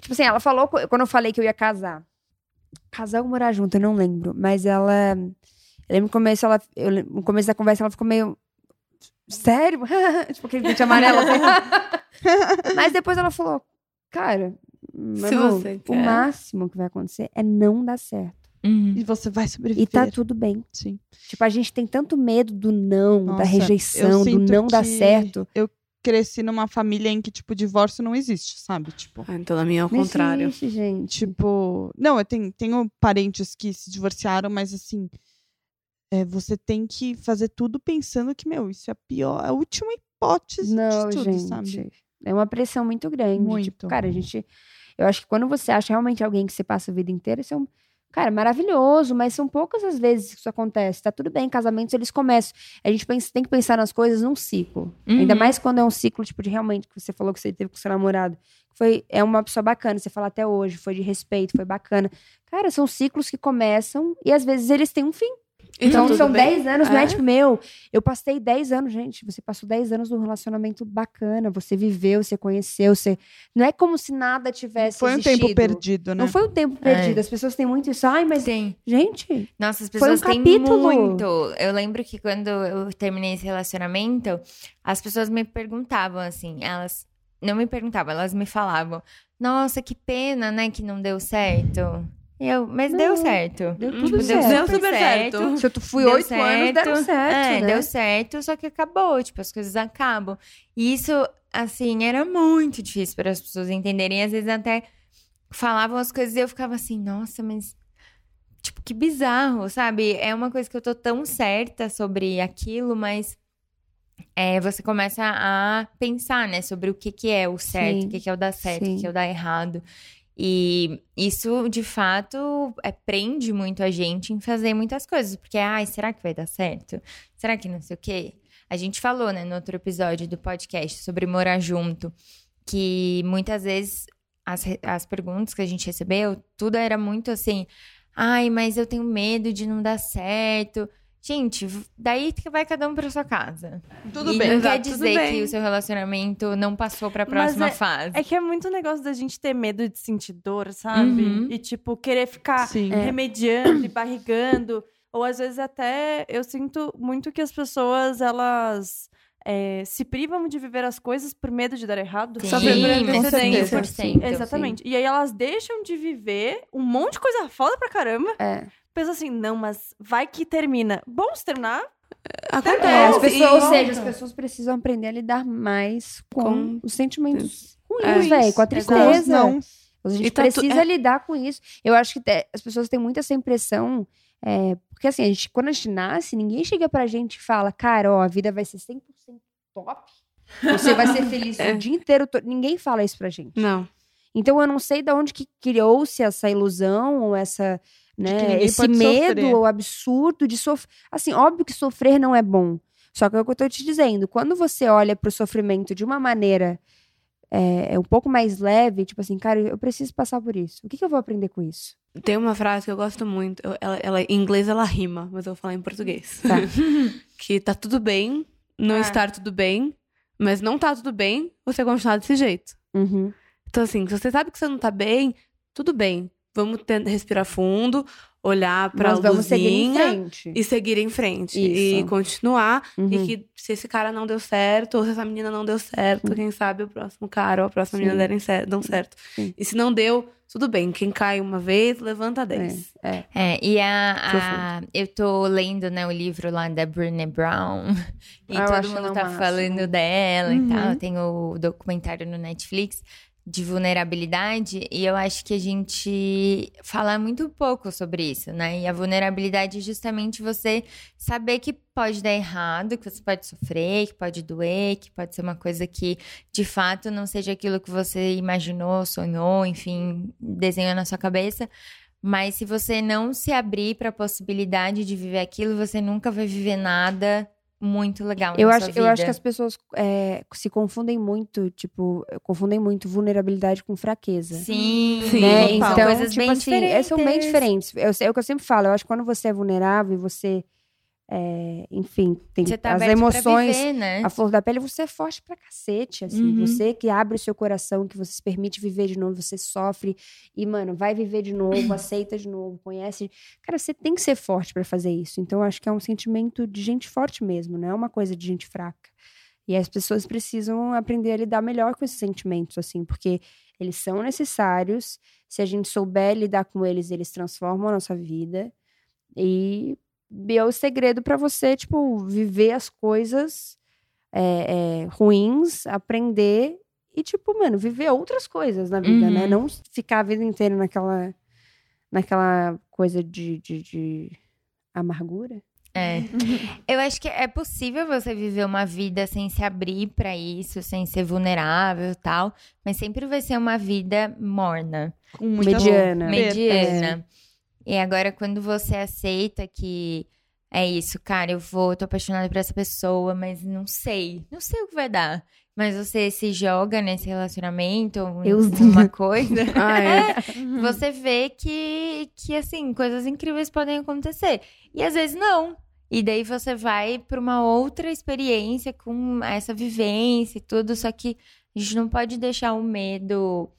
Tipo assim, ela falou quando eu falei que eu ia casar. Casar ou morar junto, eu não lembro. Mas ela. Eu lembro no começo, ela, eu, no começo da conversa ela ficou meio. Sério? tipo aquele dente amarelo. assim. mas depois ela falou, cara. Manu, você o quer." máximo que vai acontecer é não dar certo. Uhum. E você vai sobreviver. E tá tudo bem. Sim. Tipo, a gente tem tanto medo do não, da Nossa, rejeição, eu do não dar certo. Eu cresci numa família em que, tipo, divórcio não existe, sabe? Tipo, Ah, Então, na minha é o Não contrário. existe, gente. tipo... Não, eu tenho, tenho parentes que se divorciaram, mas assim... é, você tem que fazer tudo pensando que, meu, isso é a pior... A última hipótese Não, de tudo, gente. sabe? É uma pressão muito grande. Muito. Tipo, cara, a gente. Eu acho que quando você acha realmente alguém que você passa a vida inteira, isso é um. Cara, maravilhoso, mas são poucas as vezes que isso acontece. Tá tudo bem, casamentos eles começam. A gente pensa- tem que pensar nas coisas num ciclo. Ainda Uhum. mais quando é um ciclo, tipo, de realmente, que você falou que você teve com seu namorado. Foi, é uma pessoa bacana, você fala até hoje, foi de respeito, foi bacana. Cara, são ciclos que começam e às vezes eles têm um fim. Então tudo são bem. 10 anos, não é É. tipo, meu, eu passei 10 anos, gente. Você passou 10 anos num relacionamento bacana. Você viveu, você conheceu, você. Não é como se nada tivesse. Foi um existido. tempo perdido, né? Não foi um tempo perdido. As pessoas têm muito isso. Ai, mas. Sim. Gente, Nossa, as Foi um pessoas têm capítulo. muito. Eu lembro que quando eu terminei esse relacionamento, as pessoas me perguntavam assim, elas não me perguntavam, elas me falavam: "Nossa, que pena, né, que não deu certo". Eu, mas deu Não, certo. deu Hum, tudo deu certo. deu super certo. Se eu fui Deu 8 anos, deram certo. É, né? deu certo, só que acabou, tipo, as coisas acabam. E isso, assim, era muito difícil para as pessoas entenderem. Às vezes até falavam as coisas e eu ficava assim, nossa, mas. Tipo, que bizarro, sabe? É uma coisa que eu tô tão certa sobre aquilo, mas. É, você começa a pensar, né, sobre o que, que é o certo, Sim, o que, que é o dar certo, o sim. que é o dar errado. E isso, de fato, é, prende muito a gente em fazer muitas coisas. Porque, ai, será que vai dar certo? Será que não sei o quê? A gente falou, né, no outro episódio do podcast sobre morar junto, que muitas vezes as, as perguntas que a gente recebeu, tudo era muito assim, ai, mas eu tenho medo de não dar certo. Gente, daí que vai cada um pra sua casa. Tudo e bem. não Exato, quer dizer que o seu relacionamento não passou pra Mas próxima é- fase. É que é muito negócio da gente ter medo de sentir dor, sabe? Uhum. E, tipo, querer ficar Sim. remediando e barrigando. Ou às vezes até eu sinto muito que as pessoas, elas é, se privam de viver as coisas por medo de dar errado. Sim, Sofrer por mas antecedência. 100%. Exatamente. E aí elas deixam de viver um monte de coisa foda pra caramba. É. Pensa assim, não, mas vai que termina. Bom, se terminar, Acontece. É, as pessoas, ou seja, as pessoas precisam aprender a lidar mais com, Com- os sentimentos É. ruins, velho, com a tristeza. não. A gente tá tu- precisa é. lidar com isso. Eu acho que te- as pessoas têm muito essa impressão. é, porque assim, a gente, quando a gente nasce, ninguém chega pra gente e fala, cara, ó, a vida vai ser 100% top. Você vai ser feliz É. o dia inteiro. to-" Ninguém fala isso pra gente. Não. Então eu não sei de onde que criou-se essa ilusão ou essa, né, esse medo sofrer. ou absurdo de sofrer. Assim, óbvio que sofrer não é bom. Só que é o que eu tô te dizendo. Quando você olha pro sofrimento de uma maneira é, um pouco mais leve, tipo assim, cara, eu preciso passar por isso. O que, que eu vou aprender com isso? Tem uma frase que eu gosto muito. ela, ela- em inglês ela rima, mas eu vou falar em português. Tá. que tá tudo bem, não Ah. estar tudo bem, mas não tá tudo bem, você continuar desse jeito. Uhum. Então, assim, se você sabe que você não tá bem, tudo bem. Vamos ten- respirar fundo, olhar seguir em luzinha frente. e seguir em frente. Isso. E continuar. Uhum. E que se esse cara não deu certo, ou se essa menina não deu certo, quem sabe o próximo cara ou a próxima Sim. menina derem cer- dão certo. Sim. E se não deu, tudo bem. Quem cai uma vez, levanta dez. É. É, e a, a- eu tô lendo, né, o livro lá da Brené Brown, e Ah, eu todo mundo tá máximo. falando dela Uhum. e tal, tem o documentário no Netflix, de vulnerabilidade e eu acho que a gente fala muito pouco sobre isso, né? E a vulnerabilidade é justamente você saber que pode dar errado, que você pode sofrer, que pode doer, que pode ser uma coisa que de fato não seja aquilo que você imaginou, sonhou, enfim, desenhou na sua cabeça. Mas se você não se abrir para a possibilidade de viver aquilo, você nunca vai viver nada muito legal eu na acho, sua vida. eu acho que as pessoas é, se confundem muito, tipo, confundem muito vulnerabilidade com fraqueza. Sim, Sim, né? Então, coisas tipo bem assim, é, são bem diferentes. diferentes. Eu, é o que eu sempre falo, eu acho que quando você é vulnerável e você, é, enfim, tem tá as emoções, viver, né? a flor da pele, você é forte pra cacete, assim. Uhum. Você que abre o seu coração, que você se permite viver de novo, você sofre e, mano, vai viver de novo, aceita de novo, conhece. Cara, você tem que ser forte pra fazer isso. Então, eu acho que é um sentimento de gente forte mesmo, não é uma coisa de gente fraca. E as pessoas precisam aprender a lidar melhor com esses sentimentos, assim, porque eles são necessários. Se a gente souber lidar com eles, eles transformam a nossa vida. E é o segredo pra você, tipo, viver as coisas é, é, ruins, aprender e, tipo, mano, viver outras coisas na vida, né? Uhum. Não ficar a vida inteira naquela, naquela coisa de, de, de amargura. É. Eu acho que é possível você viver uma vida sem se abrir pra isso, sem ser vulnerável e tal, mas sempre vai ser uma vida morna, Com muita Mediana. mediana. E agora, quando você aceita que é isso, cara, eu vou, tô apaixonada por essa pessoa, mas não sei, não sei o que vai dar. Mas você se joga nesse relacionamento, Eu- uma coisa. Ah, é. você vê que, que, assim, coisas incríveis podem acontecer. E às vezes não. E daí você vai para uma outra experiência com essa vivência e tudo, só que a gente não pode deixar o medo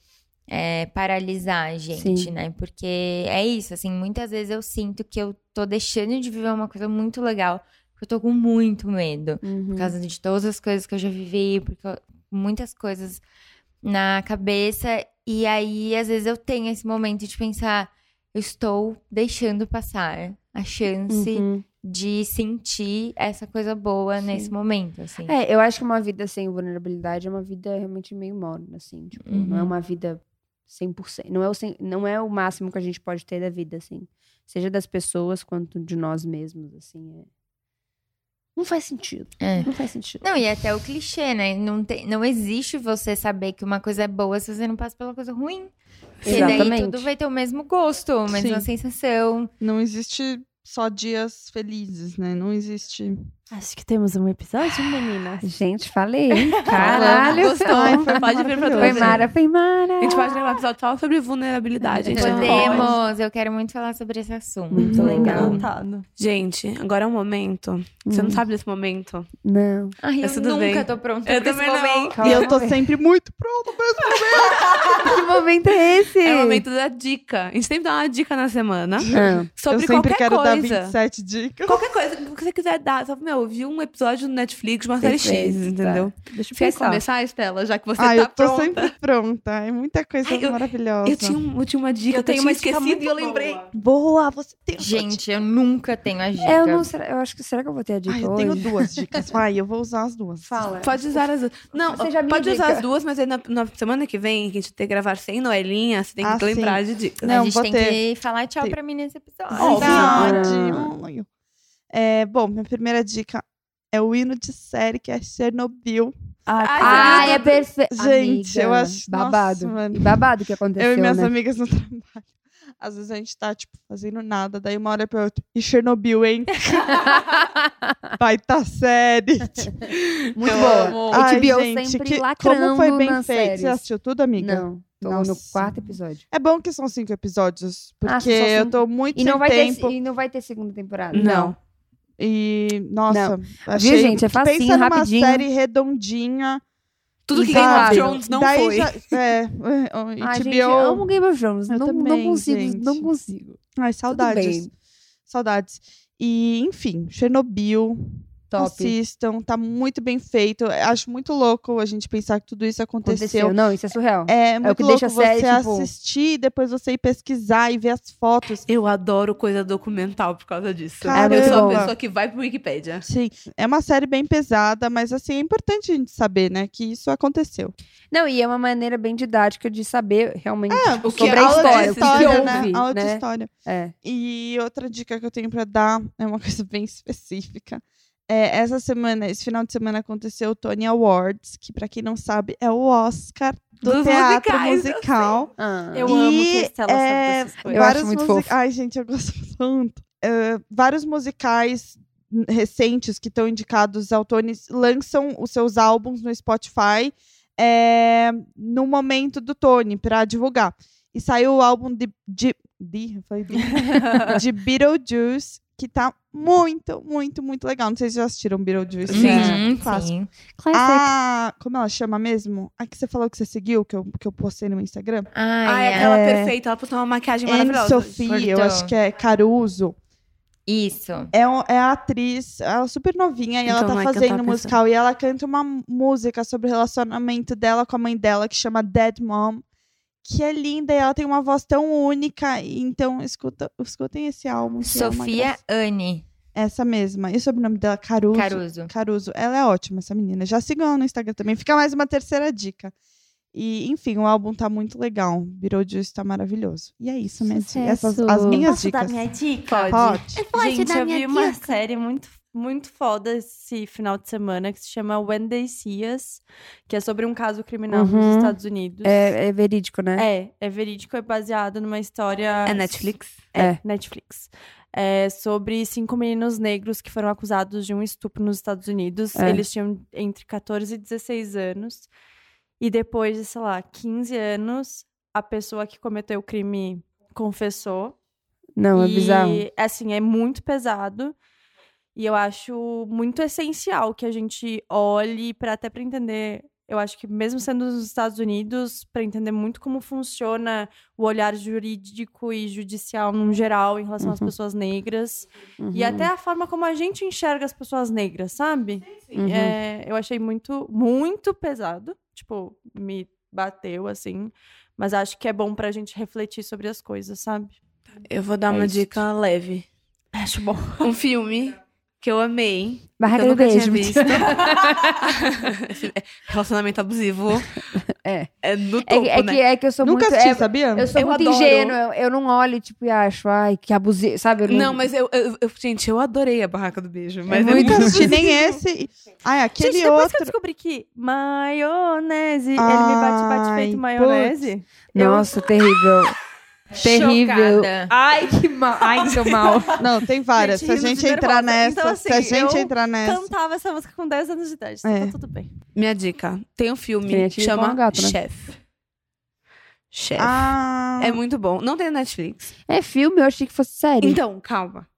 é, paralisar a gente, Sim. né? Porque é isso, assim, muitas vezes eu sinto que eu tô deixando de viver uma coisa muito legal, porque eu tô com muito medo Uhum. por causa de todas as coisas que eu já vivi, porque eu- muitas coisas na cabeça. E aí, às vezes, eu tenho esse momento de pensar, eu estou deixando passar a chance Uhum. de sentir essa coisa boa nesse momento, assim. É, eu acho que uma vida sem vulnerabilidade é uma vida realmente meio morna, assim. Tipo, não é Uhum. uma vida 100%. Não é, o, cem- não é o máximo que a gente pode ter da vida, assim. Seja das pessoas quanto de nós mesmos, assim. é. Não faz sentido. É. Não faz sentido. Não, e até o clichê, né? Não, tem, não existe você saber que uma coisa é boa se você não passa pela coisa ruim. Porque daí Exatamente. tudo vai ter o mesmo gosto, a mesma Sim. sensação. Não existe só dias felizes, né? Não existe. Acho que temos um episódio, meninas. Gente, falei. Caralho. Gostou? Foi Pode vir pra. Foi. Mara, foi Mara. A gente pode gravar um episódio só sobre vulnerabilidade. Gente. Pode. Podemos, eu quero muito falar sobre esse assunto. Muito legal. Encantado. Gente, agora é um momento. Você não Hum. sabe desse momento? Não. Ai, eu Mas tudo nunca bem. tô pronta Eu pra esse também não. momento. E eu tô sempre muito pronta pra esse Que momento é esse? É o momento da dica. A gente sempre dá uma dica na semana Ah, sobre eu sempre quero dar coisa. 27 dicas. Qualquer coisa que você quiser dar. Só, meu, vi um episódio no Netflix de uma série X, Perfeito, entendeu? tá. Deixa eu Quer pensar. começar, Estela, já que você Ai, tá eu tô pronta? sempre pronta. É muita coisa Ai, eu- maravilhosa. Eu tinha, um- eu tinha uma dica, Eu eu tenho tinha uma muito e eu lembrei. boa. Você tem. Gente, eu nunca tenho a dica. É, eu não será, eu acho que será que eu vou ter a dica Ai, eu hoje? tenho duas dicas. Vai, eu vou usar as duas. Fala. Pode usar as duas. Não, pode usar dica. as duas, mas aí na, na semana que vem, que a gente ter que gravar sem Noelinha, você tem que Ah, lembrar de dicas. Não, a gente vou tem ter. que falar tchau Tem. pra mim nesse episódio. Verdade. É, bom, minha primeira dica é o hino de série que é Chernobyl. Ai, Ah, é perfeito. Gente, eu acho- Babado. nossa, mano. Babado que aconteceu, eu e minhas né? amigas no trabalho. Às vezes a gente tá, tipo, fazendo nada, daí uma hora pra outra. E Chernobyl, hein? Vai tá série. Muito Eu boa. amo. Ai, HBO gente, sempre que- lacrando Como foi bem nas feito? séries. Você assistiu tudo, amiga? Não, tô no Nossa. quarto episódio. É bom que são cinco episódios, porque Ah, são só eu tô muito E sem não, vai tempo. ter, e não vai ter segunda temporada. Não. E, nossa, achei... Viu, gente? É facinho, Pensa numa rapidinho. série redondinha. Tudo que? Game of Thrones não Daí foi. Já, é, Ai, HBO... gente, eu amo Game of Thrones. Eu Não, não também, consigo, gente. não consigo. Ai, saudades. Saudades. E, enfim, Chernobyl. Top. Assistam, tá muito bem feito. Acho muito louco a gente pensar que tudo isso aconteceu. Aconteceu. Não, isso é surreal. É muito que louco deixa a série, você tipo- assistir e depois você ir pesquisar e ver as fotos. Eu adoro coisa documental por causa disso. Caramba. Eu sou a pessoa que vai pro Wikipedia. Sim, é uma série bem pesada, mas assim, é importante a gente saber, né, que isso aconteceu. Não, e é uma maneira bem didática de saber realmente É, tipo, o que sobre é a aula de história, o que história, se né? Aula de né? história. É. E outra dica que eu tenho pra dar é uma coisa bem específica. É, essa semana, esse final de semana aconteceu o Tony Awards, que pra quem não sabe é o Oscar do Dos teatro musicais, eu musical. Ah. Eu E, amo que Estela é, sabe dessas coisas. Eu acho vários muito fofo. Ai, gente, eu gosto tanto. É, vários musicais recentes que estão indicados ao Tony lançam os seus álbuns no Spotify é, no momento do Tony pra divulgar. E saiu o álbum de, de, eu de, de Beetlejuice, que tá muito, muito, muito legal. Não sei se já assistiram Beetlejuice. Sim, Clássico. sim. Ah, como ela chama mesmo? A que você falou que você seguiu, que eu, que eu postei no Instagram? Ai, Ai, é. aquela É. perfeita. Ela postou uma maquiagem Anne maravilhosa. Sophie, eu Cortou. acho que é Caruso. Isso. É, é a atriz, ela é super novinha e ela Então tá que eu fazendo musical. E ela canta uma música sobre o relacionamento dela com a mãe dela, que chama Dead Mom. Que é linda e ela tem uma voz tão única. Então, escuta, escutem esse álbum. é Sofia graça. Anne Essa mesma. E o sobrenome dela? Caruso. Caruso. Caruso. Ela é ótima, essa menina. Já sigam ela no Instagram também. Fica mais uma terceira dica. E, enfim, o álbum tá muito legal. Beetlejuice tá maravilhoso. E é isso, minha dica. Essas as minhas Posso dar dicas. minha dica? Pode. Gente, eu vi uma série muito, muito foda esse final de semana que se chama When They See Us, que é sobre um caso criminal Uhum. nos Estados Unidos. É, é verídico, né? É, é verídico, é baseado numa história. É Netflix? É, É. Netflix. É sobre cinco meninos negros que foram acusados de um estupro nos Estados Unidos. É. Eles tinham entre 14 e 16 anos. E depois de, sei lá, 15 anos, a pessoa que cometeu o crime confessou. Não, é e, bizarro. assim, é muito pesado. E eu acho muito essencial que a gente olhe para até para entender. Eu acho que mesmo sendo nos Estados Unidos, para entender muito como funciona o olhar jurídico e judicial no geral em relação às Uhum. pessoas negras Uhum. e até a forma como a gente enxerga as pessoas negras, sabe? Uhum. É, eu achei muito, muito pesado. Tipo, me bateu assim. Mas acho que é bom pra gente refletir sobre as coisas, sabe? Eu vou dar É uma isso. dica leve. Acho bom. Um filme que eu amei. Barraca eu do nunca beijo. tinha visto. Relacionamento abusivo. É. É no É, topo, que- é né? que, é que eu sou Nunca muito. assisti, é- sabia? eu sou Eu muito adoro. ingênua. Eu, eu não olho, tipo, e acho, ai, que abusivo. Sabe? Eu Não, mas eu, eu- eu- Gente, eu adorei a Barraca do Beijo. Mas é Nunca muito assisti nem esse. Ai, aquele Gente, depois que eu outro. descobri que maionese, ele me bate, bate feito maionese. eu- Nossa, terrível. Terrível. Chocada. Ai, que mal. Ai, que mal. Não, tem várias. Gente, se a gente de entrar nervosa. nessa, Então, se a assim, gente eu entrar nessa. Cantava essa música com 10 anos de idade, É. tá tudo bem. Minha dica. Tem um filme Que chama gata, né? Chef. Chef. Ah, É muito bom. Não tem na Netflix. É filme, eu achei que fosse série. Então, calma.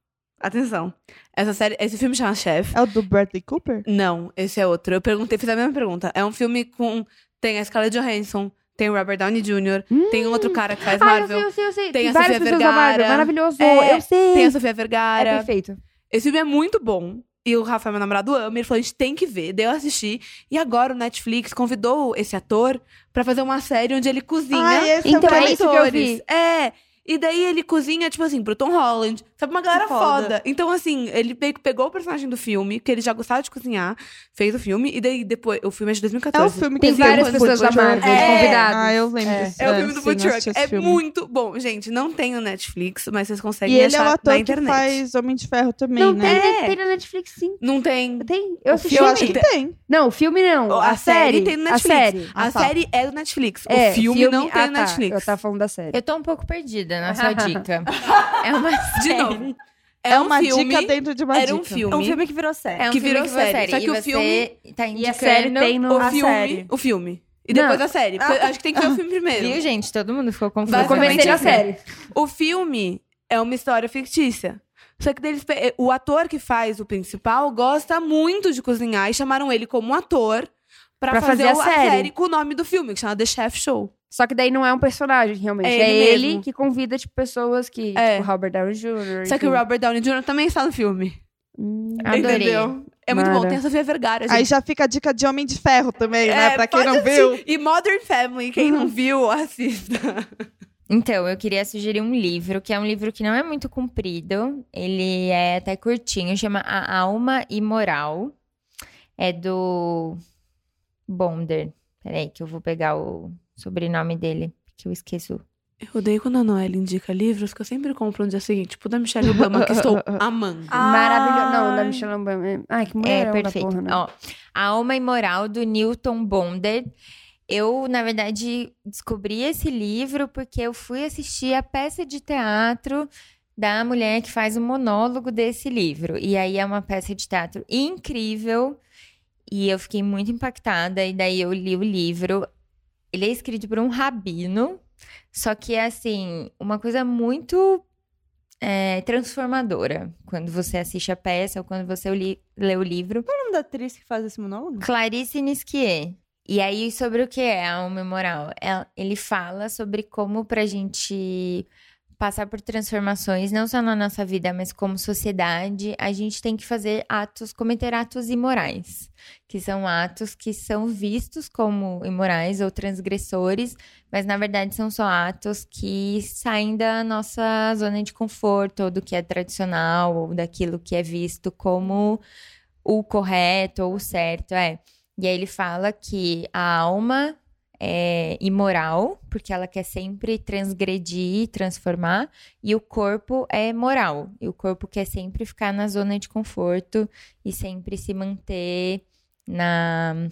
Atenção. Essa série, esse filme chama Chef. é o do Bradley Cooper? Não, esse é outro. Eu perguntei, fiz a mesma pergunta. É um filme com. Tem a Scarlett Johansson, tem o Robert Downey Jr., tem um outro cara que faz Ah, eu Marvel, sei, eu sei, eu sei. Tem a várias Sofia Marvel. Vergara. Maravilhoso. É, eu sei. tem a Sofia É Vergara. perfeito. Esse filme é muito bom. E o Rafael, meu namorado, ama. Ele falou: a gente tem que ver. Daí eu assisti. E agora o Netflix convidou esse ator pra fazer uma série onde ele cozinha. Ah, Então é é isso que eu vi. É. E daí ele cozinha, tipo assim, pro Tom Holland. Sabe, uma galera foda. foda. Então, assim, ele meio que pegou o personagem do filme, que ele já gostava de cozinhar, fez o filme, e daí depois. O filme é de É 2014. o filme que várias tem o pessoas da. Marvel É. convidadas. Ah, eu lembro É. desse. É o filme do sim, Food Truck. É filme. muito bom. Gente, não tem no Netflix, mas vocês E conseguem ele é o achar ator na que internet. faz Homem de Ferro também, Não, né? tem, É. tem na Netflix, sim. Não tem. Tem. Eu assisti. Eu acho filme? que tem. Não, o filme não. A A, série série. tem no A Netflix. série. A Ah, tá. série é do Netflix. É, o filme, não tem ah, no tá. Netflix. Eu tava falando da série. Eu tô um pouco perdida na sua dica. É uma De série. novo. É, É um uma filme, dica dentro de uma Era dica. um filme. É um filme que virou série. É um Que filme virou que virou série. série. Só que e o filme- tá E indicando... a série tem no. O A filme. série. O filme. E depois Não. a série. Eu acho que tem que ver o filme primeiro. Viu, gente? Todo mundo ficou confuso. Eu comecei na é. série. O filme é uma história fictícia. Só que deles, o ator que faz o principal gosta muito de cozinhar e chamaram ele como ator pra, Pra fazer, fazer a o- a série. série com o nome do filme, que chama The Chef Show. Só que daí não é um personagem, realmente. É É, ele que convida, tipo, pessoas que. É. Tipo, Robert Downey Jr. Só que o enfim. Robert Downey Jr. também está no filme. Hum. Adorei. Entendeu? É muito bom. Mara. Tem a Sofia Vergara, gente. Aí já fica a dica de Homem de Ferro também, né? É, Pra quem não assistir. viu. E Modern Family, quem não viu, assista. Então, eu queria sugerir um livro, que é um livro que não é muito comprido. Ele é até curtinho, chama A Alma Imoral. É do Bonder. Peraí, que eu vou pegar o sobrenome dele, que eu esqueço. Eu odeio quando a Noelle indica livros que eu sempre compro no dia seguinte. Tipo, da Michelle Obama, que estou amando. Maravilhoso. Não, da. Michelle Obama. Ai, que É, mulher perfeito. porra, né? Ó, a Alma Imoral, do Newton Bonder. Eu, na verdade, descobri esse livro porque eu fui assistir a peça de teatro da mulher que faz o monólogo desse livro. E aí é uma peça de teatro incrível. E eu fiquei muito impactada. E daí eu li o livro. Ele é escrito por um rabino. Só que é, assim, uma coisa muito é, transformadora. Quando você assiste a peça ou quando você li- lê o livro. Qual é o nome da atriz que faz esse monólogo? Clarice Nisquier. E aí, sobre o que é a alma moral? Ele fala sobre como pra gente passar por transformações, não só na nossa vida, mas como sociedade, a gente tem que fazer atos, cometer atos imorais, que são atos que são vistos como imorais ou transgressores, mas na verdade são só atos que saem da nossa zona de conforto, ou do que é tradicional, ou daquilo que é visto como o correto ou o certo, é. E aí ele fala que a alma é imoral, porque ela quer sempre transgredir, transformar, e o corpo é moral. E o corpo quer sempre ficar na zona de conforto e sempre se manter na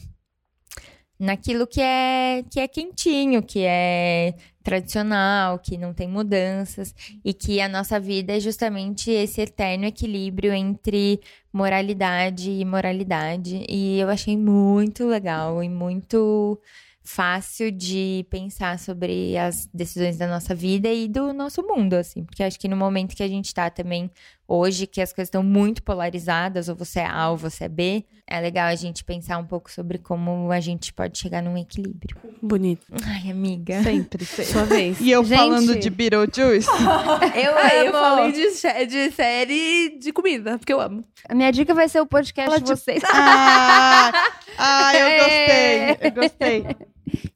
naquilo que é que é quentinho, que é tradicional, que não tem mudanças e que a nossa vida é justamente esse eterno equilíbrio entre moralidade e imoralidade. E eu achei muito legal e muito fácil de pensar sobre as decisões da nossa vida e do nosso mundo, assim. Porque acho que no momento que a gente tá também hoje, que as coisas estão muito polarizadas, ou você é A ou você é B, é legal a gente pensar um pouco sobre como a gente pode chegar num equilíbrio. Bonito. Ai, amiga. Sempre, sempre. Sua vez. E eu Gente. falando de Beetlejuice. Eu Eu falei de, de série de comida, porque eu amo. A minha dica vai ser o podcast Fala de- vocês. ah, ah, eu gostei. Eu gostei.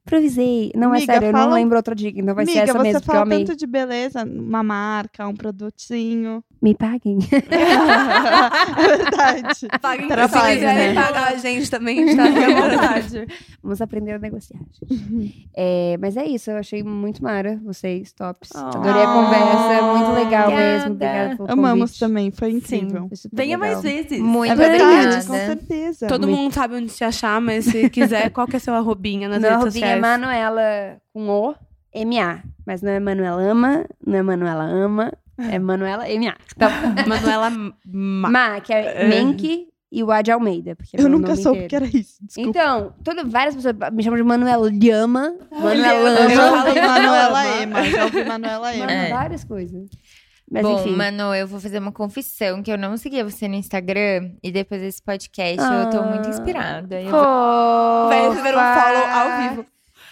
Improvisei. Não, Amiga, é sério, eu fala- não lembro outra dica. Então vai ser Amiga, essa você mesmo, porque eu fala amei. tanto de beleza, uma marca, um produtinho. Me paguem. é verdade. Paguem se Trabalho, quiserem né? pagar a gente também, a gente tá à vontade. Vamos aprender a negociar. gente. É, mas é isso, eu achei muito mara, vocês, tops. Oh. Adorei a conversa, muito legal Obrigada. mesmo. Obrigada pelo Amamos convite. também, foi incrível. Foi super Venha legal. mais vezes. Muito É verdade, obrigada. com certeza. Todo mundo sabe onde se achar, mas se quiser, qual que é seu arrobinha nas Meu redes arrobinha é? Manuela com O, M-A. Mas não é Manuela Ama, não é Manuela Ama, é Manuela M-A. Então, Manuela Ma. Ma, que é Menk e o A de Almeida. Porque é Eu nunca nome soube inteiro. que era isso. Desculpa. Então, todo, várias pessoas me chamam de Manuela Lhama, Manuela eu já Ama, ouvi Manuela Ema. Já ouvi Manuela Ema. É. várias coisas. Mas Bom, enfim. Mano, eu vou fazer uma confissão que eu não seguia você no Instagram e depois desse podcast eu tô muito Ah. inspirada. Eu vou-. Vai receber um follow ao vivo.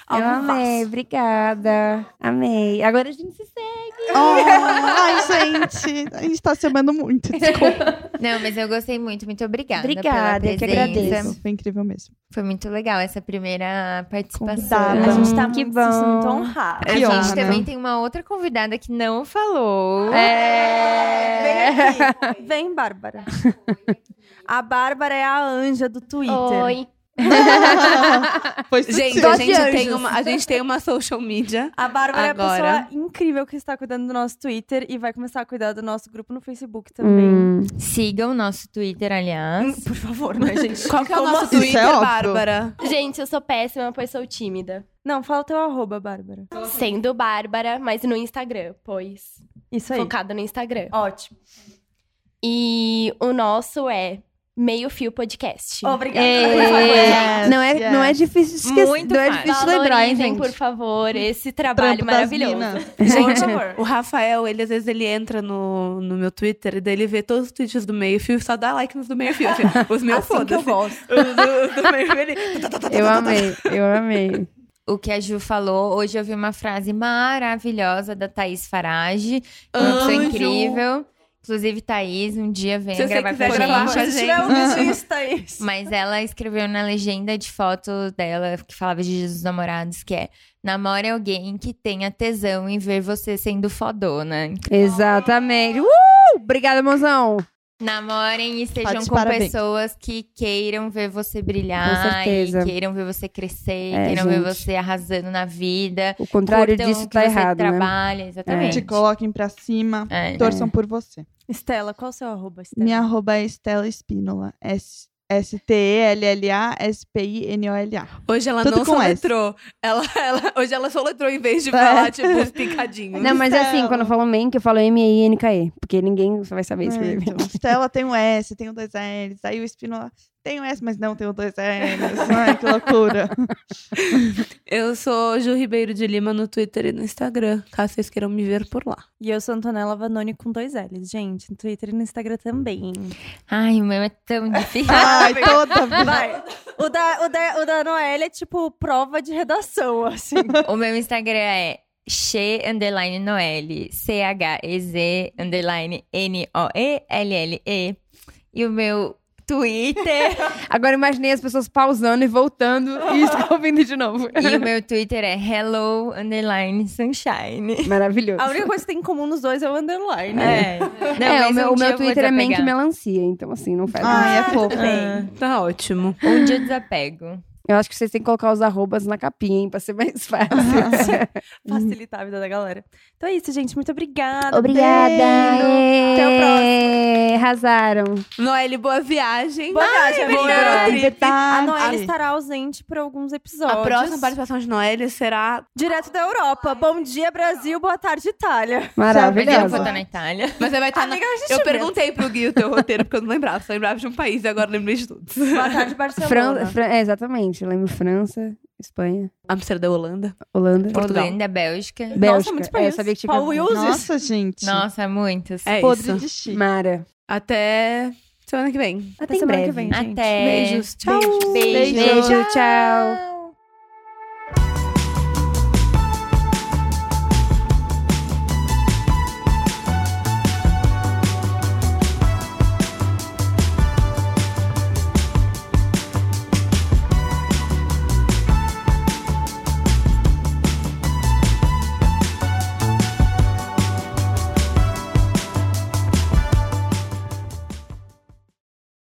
Eu amei, obrigada. Amei. Agora a gente se segue. Oh, ai, gente. A gente tá se amando muito. Desculpa. Não, mas eu gostei muito, muito obrigada. Obrigada, pela eu que presença. agradeço. Foi incrível mesmo. Foi muito legal essa primeira participação. Convidada. A gente tá Que muito, bom. muito honrada. A Que gente honra, também tem uma outra convidada que não falou. É. Vem aqui. Vem, Bárbara. A Bárbara é a anja do Twitter. Oi. Foi Gente, a gente, tem uma, a gente tem uma social media. A Bárbara é a Agora. pessoa incrível que está cuidando do nosso Twitter e vai começar a cuidar do nosso grupo no Facebook também. Hum. Sigam o nosso Twitter, aliás. Por favor, né, gente? Qual que é o nosso assim? Isso Twitter, é óbvio. Bárbara? Gente, eu sou péssima, pois sou tímida. Não, fala o teu arroba, Bárbara. Sendo Bárbara, mas no Instagram, pois. Isso aí. Focada no Instagram. Ótimo. E o nosso é Meio Fio Podcast. Obrigada. Yes, não, é, yes. não é difícil de esquecer. Muito não é fácil. difícil de lembrar, hein, gente? por favor, esse trabalho Trampo maravilhoso. favor. O Rafael, ele às vezes ele entra no, no meu Twitter e daí ele vê todos os tweets do meio fio e só dá like nos do meio fio. Assim, os meus Assim que eu foda-se. gosto. Os do, os do meio fio, ele... Eu amei, eu amei. O que a Ju falou, hoje eu vi uma frase maravilhosa da Thaís Farage, uma pessoa Anjo. incrível, Inclusive, Thaís, um dia vem Se gravar com a quiser gente. gravar com a Se gente. tiver um é isso. Mas ela escreveu na legenda de foto dela, que falava de Jesus namorados, que é namore alguém que tenha tesão em ver você sendo fodona. Exatamente. Uh! Obrigada, mozão. Namorem e sejam de com parabéns. pessoas que queiram ver você brilhar. Com certeza. E queiram ver você crescer, É, queiram ver gente. você arrasando na vida. O contrário disso tá você errado, né? trabalha, exatamente. Te coloquem pra cima, É. torçam por você. Estela, qual o seu arroba, Estela? Minha arroba é Estela Espínola. S- S-T-E-L-L-A-S-P-I-N-O-L-A. Hoje ela Tudo não soletrou. Ela, ela, hoje ela soletrou em vez de É. falar, tipo, os picadinhos. Não, mas é assim, Estela. quando eu falo Mank, eu falo M-A-I-N-K-E. Porque ninguém vai saber É, escrever. então, Estela tem um S, tem um dois L's. Aí o Espínola tem um S, mas não um dois L's. Ai, que loucura. Eu sou Ju Ribeiro de Lima no Twitter e no Instagram, caso vocês queiram me ver por lá. E eu sou Antonella Vanoni com dois L's, gente. No Twitter e no Instagram também. Ai, o meu é tão difícil. Ai, toda Vai. O da, o, da, o da Noelle é tipo prova de redação, assim. o meu Instagram é Che underline Noelle, C-H-E-Z underline N-O-E-L-L-E. E o meu Twitter, Agora imaginei as pessoas pausando e voltando e ouvindo de novo. e o meu Twitter é Hello underline Sunshine. Maravilhoso. A única coisa que tem em comum nos dois é o underline. É, Não, é, o meu, um o meu Twitter é Mank desapegar. Melancia, então assim, não faz Ai, é fofo. Tá ótimo. Um dia eu desapego. Eu acho que vocês têm que colocar os arrobas na capinha, hein, pra ser mais fácil. Facilitar a vida da galera. Então é isso, gente. Muito obrigada. Obrigada! Até o próximo. Arrasaram. Noelle, boa viagem. Boa viagem, boa amiga. Eurotrip. A. Noelle estará ausente por alguns episódios. A próxima participação de Noelle será. Direto da Europa. Bom dia, Brasil. Boa tarde, Itália. Mas eu vou estar na Itália. Mas você vai estar na. Amiga, a gente Eu perguntei pro Gui o teu roteiro, porque eu não lembrava. Só lembrava de um país e agora lembrei de tudo. Boa tarde, Barcelona. Fran- Fran- é, exatamente. Eu lembro França, Espanha, Amsterdã, Holanda. Holanda, Portugal. Holanda, Bélgica. Bélgica. muitos é, países. sabia que tinha Paul. Wilson. Nossa, gente. Nossa, muitos. É Podre isso. de chique. Mara. Até semana que vem. Até em semana breve. que vem, gente. Até. Beijos. Tchau. Beijo. Beijo, tchau.